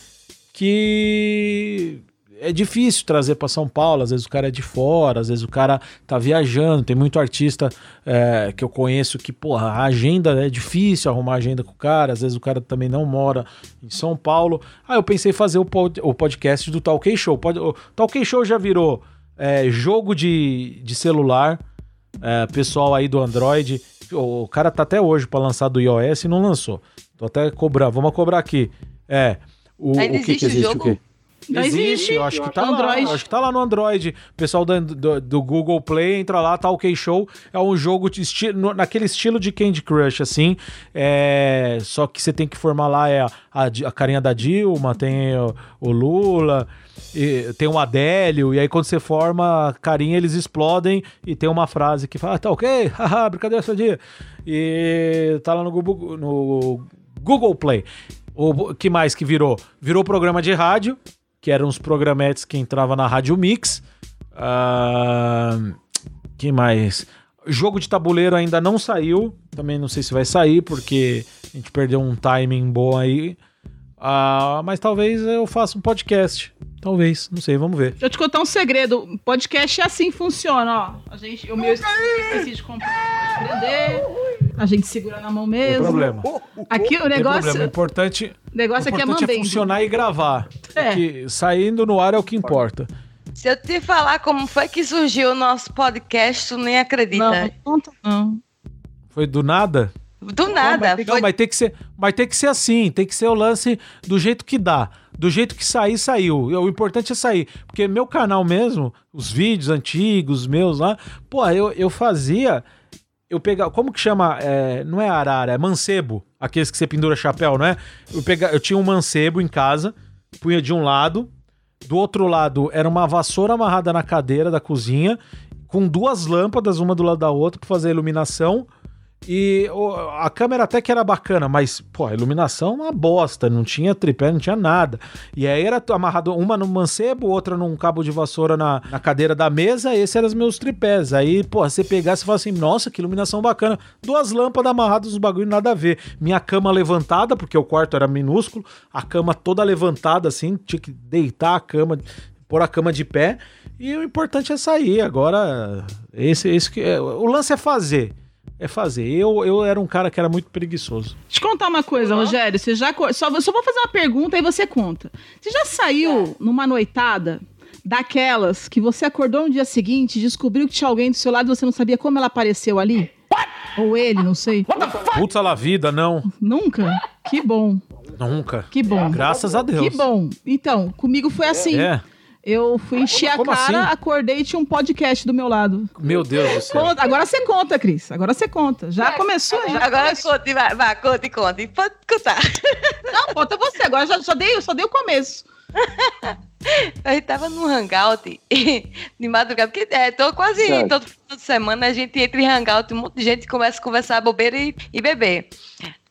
que é difícil trazer para São Paulo. Às vezes o cara é de fora, às vezes o cara tá viajando. Tem muito artista é, que eu conheço que, porra, a agenda é difícil arrumar agenda com o cara. Às vezes o cara também não mora em São Paulo. Aí eu pensei em fazer o, pod- o podcast do Talk Show. Pod- o Talk Show já virou é, jogo de, de celular. É, pessoal aí do Android. O cara tá até hoje para lançar do iOS e não lançou. Tô até cobrando. Vamos cobrar aqui. É. O, o que, que existe o? O jogo? quê? Não existe. eu acho que tá Android. lá. Acho que tá lá no Android. Pessoal do, do, do Google Play, entra lá, tá OK Show. É um jogo de esti no- naquele estilo de Candy Crush, assim. É, só que você tem que formar lá é a, a, carinha da Dilma, tem o, o Lula, e tem o Adélio, e aí quando você forma a carinha, eles explodem e tem uma frase que fala, ah, tá ok, haha, brincadeira seu dia. E tá lá no Google, no Google Play. O que mais que virou? Virou programa de rádio, que eram os programetes que entrava na Rádio Mix. Ah, que mais? Jogo de tabuleiro ainda não saiu. Também não sei se vai sair, porque a gente perdeu um timing bom aí. Ah, mas talvez eu faça um podcast. Talvez, não sei, vamos ver. Deixa eu te contar um segredo. Podcast é assim funciona, ó. A gente, o meu esqueci de comprar, prender. A gente segura na mão Tem mesmo. problema. Aqui o Tem negócio, problema. O importante, o negócio o aqui é importante é, mambembe. funcionar e gravar. É. Que saindo no ar é o que importa. Se eu te falar como foi que surgiu o nosso podcast, tu nem acredita. Não, não conta não. Foi do nada? Do nada. Não, foi- mas tem que ser, mas tem que ser assim, tem que ser o lance do jeito que dá. Do jeito que sair, saiu. O importante é sair. Porque meu canal mesmo, os vídeos antigos meus lá, pô, eu, eu fazia eu pegava. Como que chama? É, não é arara, é mancebo. Aqueles que você pendura chapéu, não é? Eu, pega, eu tinha um mancebo em casa, punha de um lado, do outro lado era uma vassoura amarrada na cadeira da cozinha, com duas lâmpadas, uma do lado da outra, pra fazer a iluminação. E a câmera até que era bacana, mas, pô, a iluminação uma bosta, não tinha tripé, não tinha nada. E aí era amarrado uma no mancebo, outra num cabo de vassoura na, na cadeira da mesa, esses eram os meus tripés. Aí, pô, você pegasse e fala assim, nossa, que iluminação bacana. Duas lâmpadas amarradas nos bagulho, nada a ver. Minha cama levantada, porque o quarto era minúsculo, a cama toda levantada, assim, tinha que deitar a cama, pôr a cama de pé. E o importante é sair. Agora, esse, esse que é- o lance é fazer. É fazer. Eu, eu era um cara que era muito preguiçoso. Deixa eu contar uma coisa, Rogério. Você já. Só, só vou fazer uma pergunta e você conta. Você já saiu numa noitada daquelas que você acordou no dia seguinte e descobriu que tinha alguém do seu lado e você não sabia como ela apareceu ali? Ou ele, não sei. Putz, a la vida, não. Nunca? Que bom, Nunca. que bom. Graças a Deus. Que bom. Então, comigo foi assim. É. Eu fui encher a cara, assim? acordei e tinha um podcast do meu lado. Meu Deus do céu. Conta- agora você conta, Cris. Agora você conta. Já começou? Já Agora conte, vai, vai, conte, conte. Pode contar. Não, conta você. Agora já, só, dei, só dei o começo. A gente tava num hangout de madrugada, porque é, tô quase todo final de semana a gente entra em hangout, um monte de gente começa a conversar bobeira e, e beber.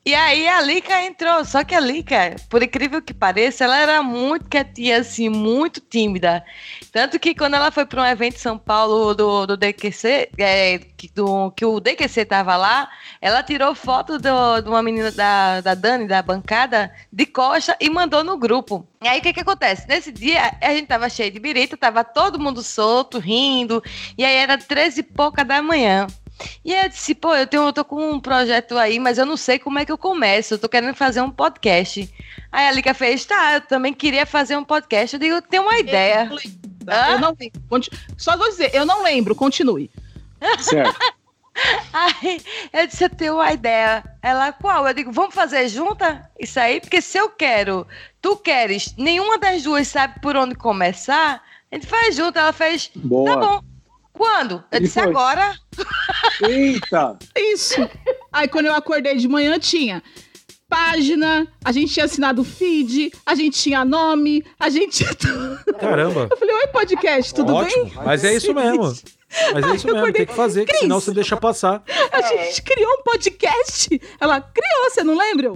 E aí a Lica entrou, só que a Lica, por incrível que pareça, ela era muito quietinha, assim, muito tímida. Tanto que quando ela foi para um evento em São Paulo do, do DQC, é, que, do, que o DQC tava lá, ela tirou foto do- de uma menina da, da Dani, da bancada, de costa e mandou no grupo. E aí o que que acontece? Nesse dia a gente tava cheio de birita, tava todo mundo solto, rindo, e aí era 13 e pouca da manhã. E aí eu disse, pô, eu, tenho, eu tô com um projeto aí, mas eu não sei como é que eu começo. Eu tô querendo fazer um podcast. Aí a Lica fez, tá, eu também queria fazer um podcast. Eu digo, eu tenho uma ideia. Eu não lembro. Só vou dizer, eu não lembro. Continue. Certo. Aí eu disse, eu tenho uma ideia. Ela, qual? Eu digo, vamos fazer junta isso aí? Porque se eu quero, tu queres, nenhuma das duas sabe por onde começar, a gente faz junto. Ela fez, Boa. tá bom. Quando? Eu E disse, foi? agora. Eita! Isso. Aí quando eu acordei de manhã, tinha página, a gente tinha assinado o feed, a gente tinha nome, a gente tinha tudo. Caramba. Eu falei, oi, podcast, tudo Ótimo. bem? Mas é isso mesmo. Mas é isso Eu mesmo, acordei, tem que fazer, que senão você deixa passar. A gente criou um podcast. Ela criou, você não lembra?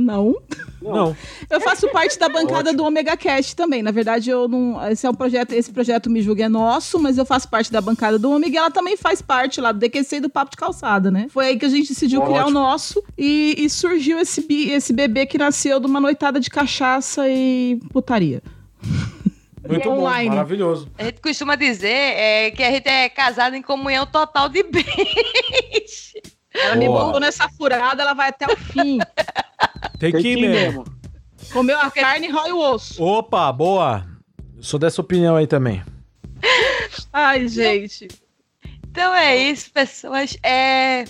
Não. Não. Eu faço parte da bancada do Omega Cast também. Na verdade, eu não. Esse é um projeto, esse projeto Me Julga é nosso, mas eu faço parte da bancada do Omega e ela também faz parte lá do DQC e do Papo de Calçada, né? Foi aí que a gente decidiu criar o Ótimo. nosso e, e surgiu esse, bi- esse bebê que nasceu de uma noitada de cachaça e putaria. Muito bom, Online. maravilhoso. A gente costuma dizer é, que a gente é casado em comunhão total de bens. Ela me Boa. botou nessa furada, ela vai até o fim. Tem, que ir mesmo. Comeu a carne e rói o osso. Opa, boa. Sou dessa opinião aí também. Ai, gente. Então é isso, pessoas. É...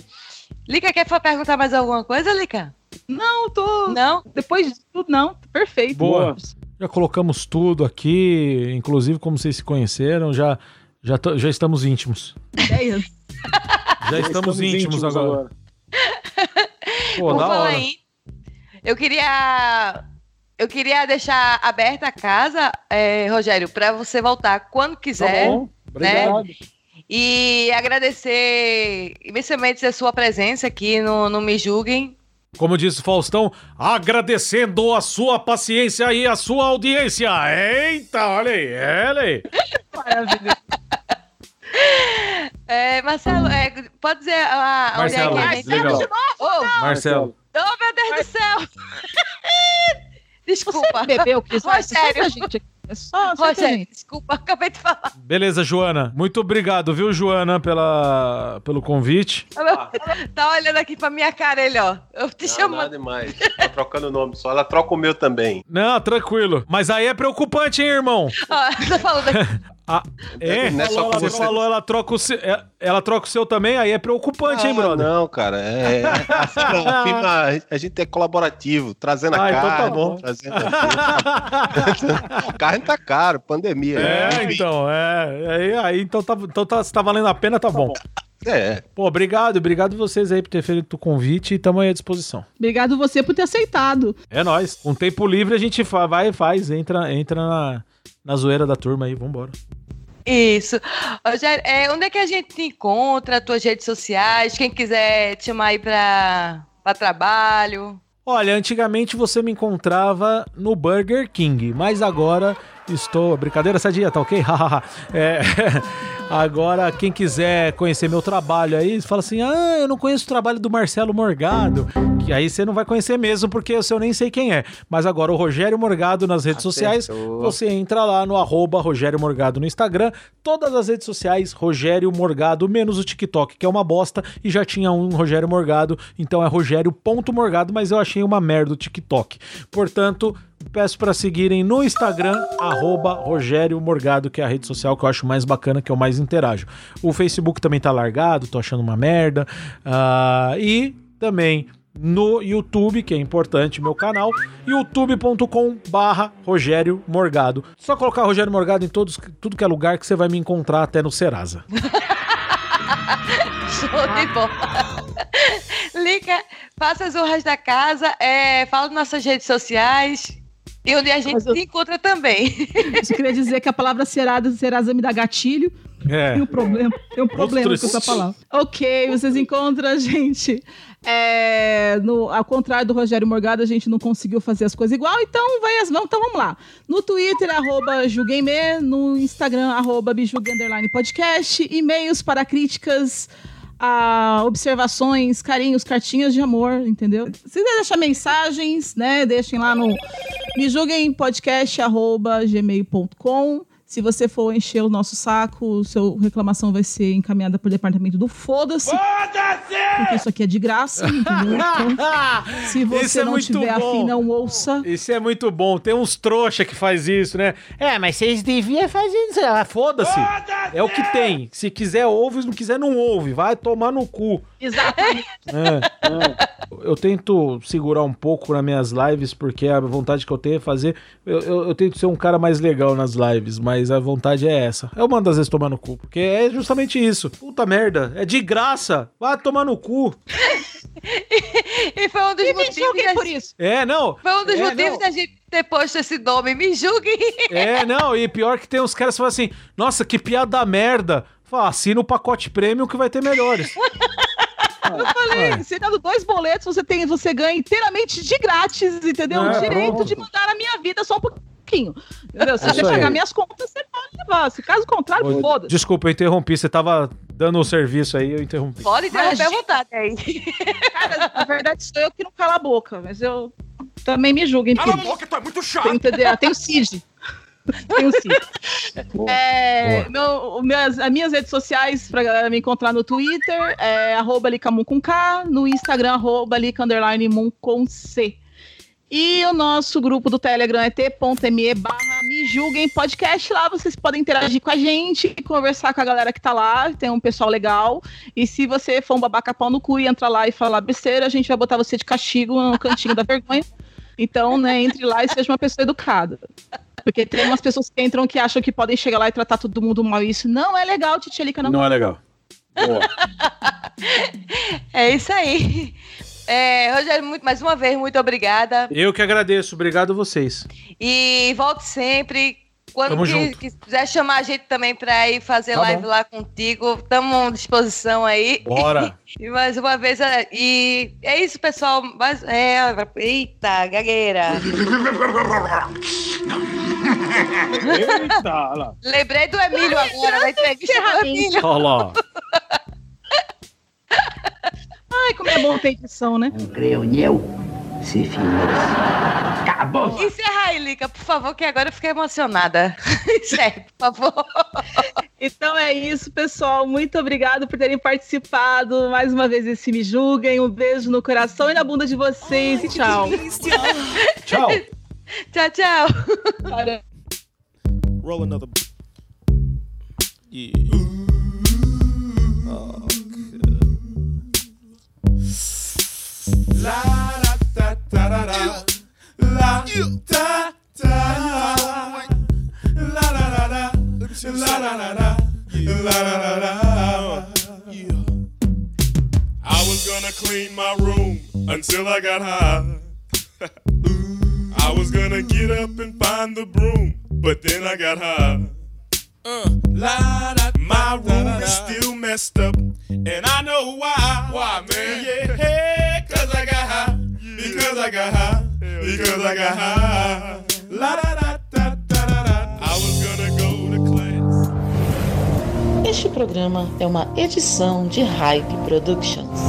Lica, quer perguntar mais alguma coisa, Lica? Não, tô. Não? Depois de tudo, não. Perfeito. Boa. Já colocamos tudo aqui, inclusive como vocês se conheceram, já, já, já estamos íntimos. Ideias. Já estamos, íntimos, agora. Pô, Por da falar hora. em- Eu queria. Eu queria deixar aberta a casa, é, Rogério, para você voltar quando quiser. Tá bom. Obrigado. E agradecer imensamente a sua presença aqui no, no Me Julguem. Como disse o Faustão, agradecendo a sua paciência e a sua audiência. Eita, olha aí, olha aí. Maravilha. É, Marcelo, é, pode dizer a, onde Marcelo, é que a gente... legal. Oh, Marcelo. Oh, meu Deus do céu! Desculpa. Bebeu, Cris. Rogério. senta a gente aqui. É só, senta a Rogério, desculpa, acabei de falar. Beleza, Joana. Muito obrigado, viu, Joana, pela, pelo convite. Tá olhando aqui pra minha cara ele, ó. Eu te Não, chamando. nada demais. Tá trocando o nome só. Ela troca o meu também. Não, tranquilo. Mas aí é preocupante, hein, irmão? Ó, tô falando aqui. Ah, é? Não é só com você falou, ela troca, o seu, é- ela troca o seu também, aí é preocupante, hein, Ah, brother? Não, cara. É, assim, não, firma, a gente é colaborativo, trazendo a Ah, então carne. tá bom. Trazendo a carne tá caro, pandemia. É, Enfim, então, é. Aí, aí então, tá, então tá, se tá valendo a pena, tá bom. É. Pô, obrigado, obrigado vocês aí por ter feito o convite e tamo aí à disposição. Obrigado você por ter aceitado. É nóis. Com tempo livre a gente vai e faz, entra, entra na, na zoeira da turma aí, vambora. Isso. Rogério, é, onde é que a gente te encontra? Tuas redes sociais? Quem quiser te chamar aí pra trabalho? Olha, antigamente você me encontrava no Burger King, mas agora estou. Brincadeira sadia, tá ok? É, agora, quem quiser conhecer meu trabalho aí, fala assim: ah, eu não conheço o trabalho do Marcelo Morgado. Que aí você não vai conhecer mesmo, porque eu nem sei quem é. Mas agora, o Rogério Morgado nas redes sociais, você entra lá no arroba Rogério Morgado no Instagram, todas as redes sociais, Rogério Morgado, menos o TikTok, que é uma bosta, e já tinha um Rogério Morgado, então é Rogério.morgado, mas eu achei uma merda o TikTok. Portanto, peço para seguirem no Instagram, arroba Rogério Morgado, que é a rede social que eu acho mais bacana, que eu mais interajo. O Facebook também tá largado, tô achando uma merda. Ah, e também no YouTube, que é importante, meu canal, youtube.com barra Rogério Morgado. Só colocar Rogério Morgado em todos, tudo que é lugar que você vai me encontrar até no Serasa. Show de bola. Lica, faça as honras da casa, é, fala nas nossas redes sociais e onde a gente Mas eu- se encontra também. Eu só queria dizer que a palavra Serasa, Serasa me dá gatilho. É. Tem um problema, tem um problema com essa palavra. Ok, vocês encontram a gente. é, no, ao contrário do Rogério Morgado, a gente não conseguiu fazer as coisas igual, então vai as mãos, então vamos lá. No Twitter, arroba Julgueime, no Instagram, arroba Bijugue Podcast, e-mails para críticas, ah, observações, carinhos, cartinhas de amor, entendeu? Se quiser deixar mensagens, né, deixem lá no bijuguempodcast.gmail.com. Se você for encher o nosso saco, sua reclamação vai ser encaminhada para o departamento do Foda-se. Porque isso aqui é de graça, entendeu? Então, se você é não muito tiver bom. afim, não ouça. Isso é muito bom. Tem uns trouxa que faz isso, né? É, mas vocês deviam fazer isso. Ah, foda-se. É o que tem. Se quiser, ouve. Se não quiser, não ouve. Vai tomar no cu. Exatamente. É. Eu tento segurar um pouco nas minhas lives, porque a vontade que eu tenho é fazer. Eu, eu, eu tento ser um cara mais legal nas lives, mas a vontade é essa. Eu mando às vezes tomar no cu, porque é justamente isso. Puta merda, é de graça. Vai tomar no cu. E foi um dos E me motivos julguem da- por isso. É, não. Foi um dos É, motivos não. da gente ter posto esse nome. Me julguem. É, não, e pior que tem uns caras que falam assim: nossa, que piada merda. Fala, assina o pacote premium que vai ter melhores. Eu falei, você dando dois boletos, você, tem, você ganha inteiramente de grátis, entendeu? É, o direito pronto. de mandar a minha vida só um pouquinho. Entendeu? Se É você pagar minhas contas, você pode levar. Se caso contrário, Ô, foda-se. Desculpa, eu interrompi. Você tava dando o serviço aí, eu interrompi. Pode interromper à vontade aí. Cara, na verdade, sou eu que não cala a boca, mas eu também me julguem. Cala a boca, tu é muito chato. Tem, entendeu? Tem o CID. Tem o CID. É, meu- minhas, as minhas redes sociais pra galera me encontrar no Twitter é arroba licamun com K, no Instagram arroba lica underline mun com C. E o nosso grupo do Telegram é t.me barra me julguem podcast. Lá vocês podem interagir com a gente, conversar com a galera que tá lá, tem um pessoal legal. E se você for um babaca pau no cu e entrar lá e falar besteira, a gente vai botar você de castigo no cantinho da vergonha. Então, né, entre lá e seja uma pessoa educada. Porque tem umas pessoas que entram que acham que podem chegar lá e tratar todo mundo mal. E isso não é legal, Titielica, não. Não é legal. É isso aí. É, Rogério, muito, mais uma vez, muito obrigada. Eu que agradeço. Obrigado a vocês. E volte sempre. Quando que, quiser chamar a gente também pra ir fazer Tá live bom. lá contigo, estamos à disposição aí. Bora. E mais uma vez, é, e é isso, pessoal. Mas, é, eita, gagueira. Eita, olha lá. Lembrei do Emílio agora, da entrevista do Emílio. Olha lá. Ai, como é bom ter edição, né? Creio eu, se finos. Acabou. Encerra aí, Lica, por favor, que agora eu fiquei emocionada. Encerre, por favor. Então é isso, pessoal. Muito obrigado por terem participado mais uma vez desse Me Julguem. Um beijo no coração e na bunda de vocês. e tchau. Tchau. Tchau, tchau. Cara. Roll another. Yeah. La da da da da da. La da da. La da da da. La da da da. La da da da. I was gonna clean my room until I got high. I was gonna get up and find the broom, but then I got high. Uh, la, da, my room is still messed up, and I know why. Why, man? Yeah, hey, cause I got high. Because I got high. Because I got high. La da da da da da da. I was gonna go to class. Este programa é uma edição de Hype Productions.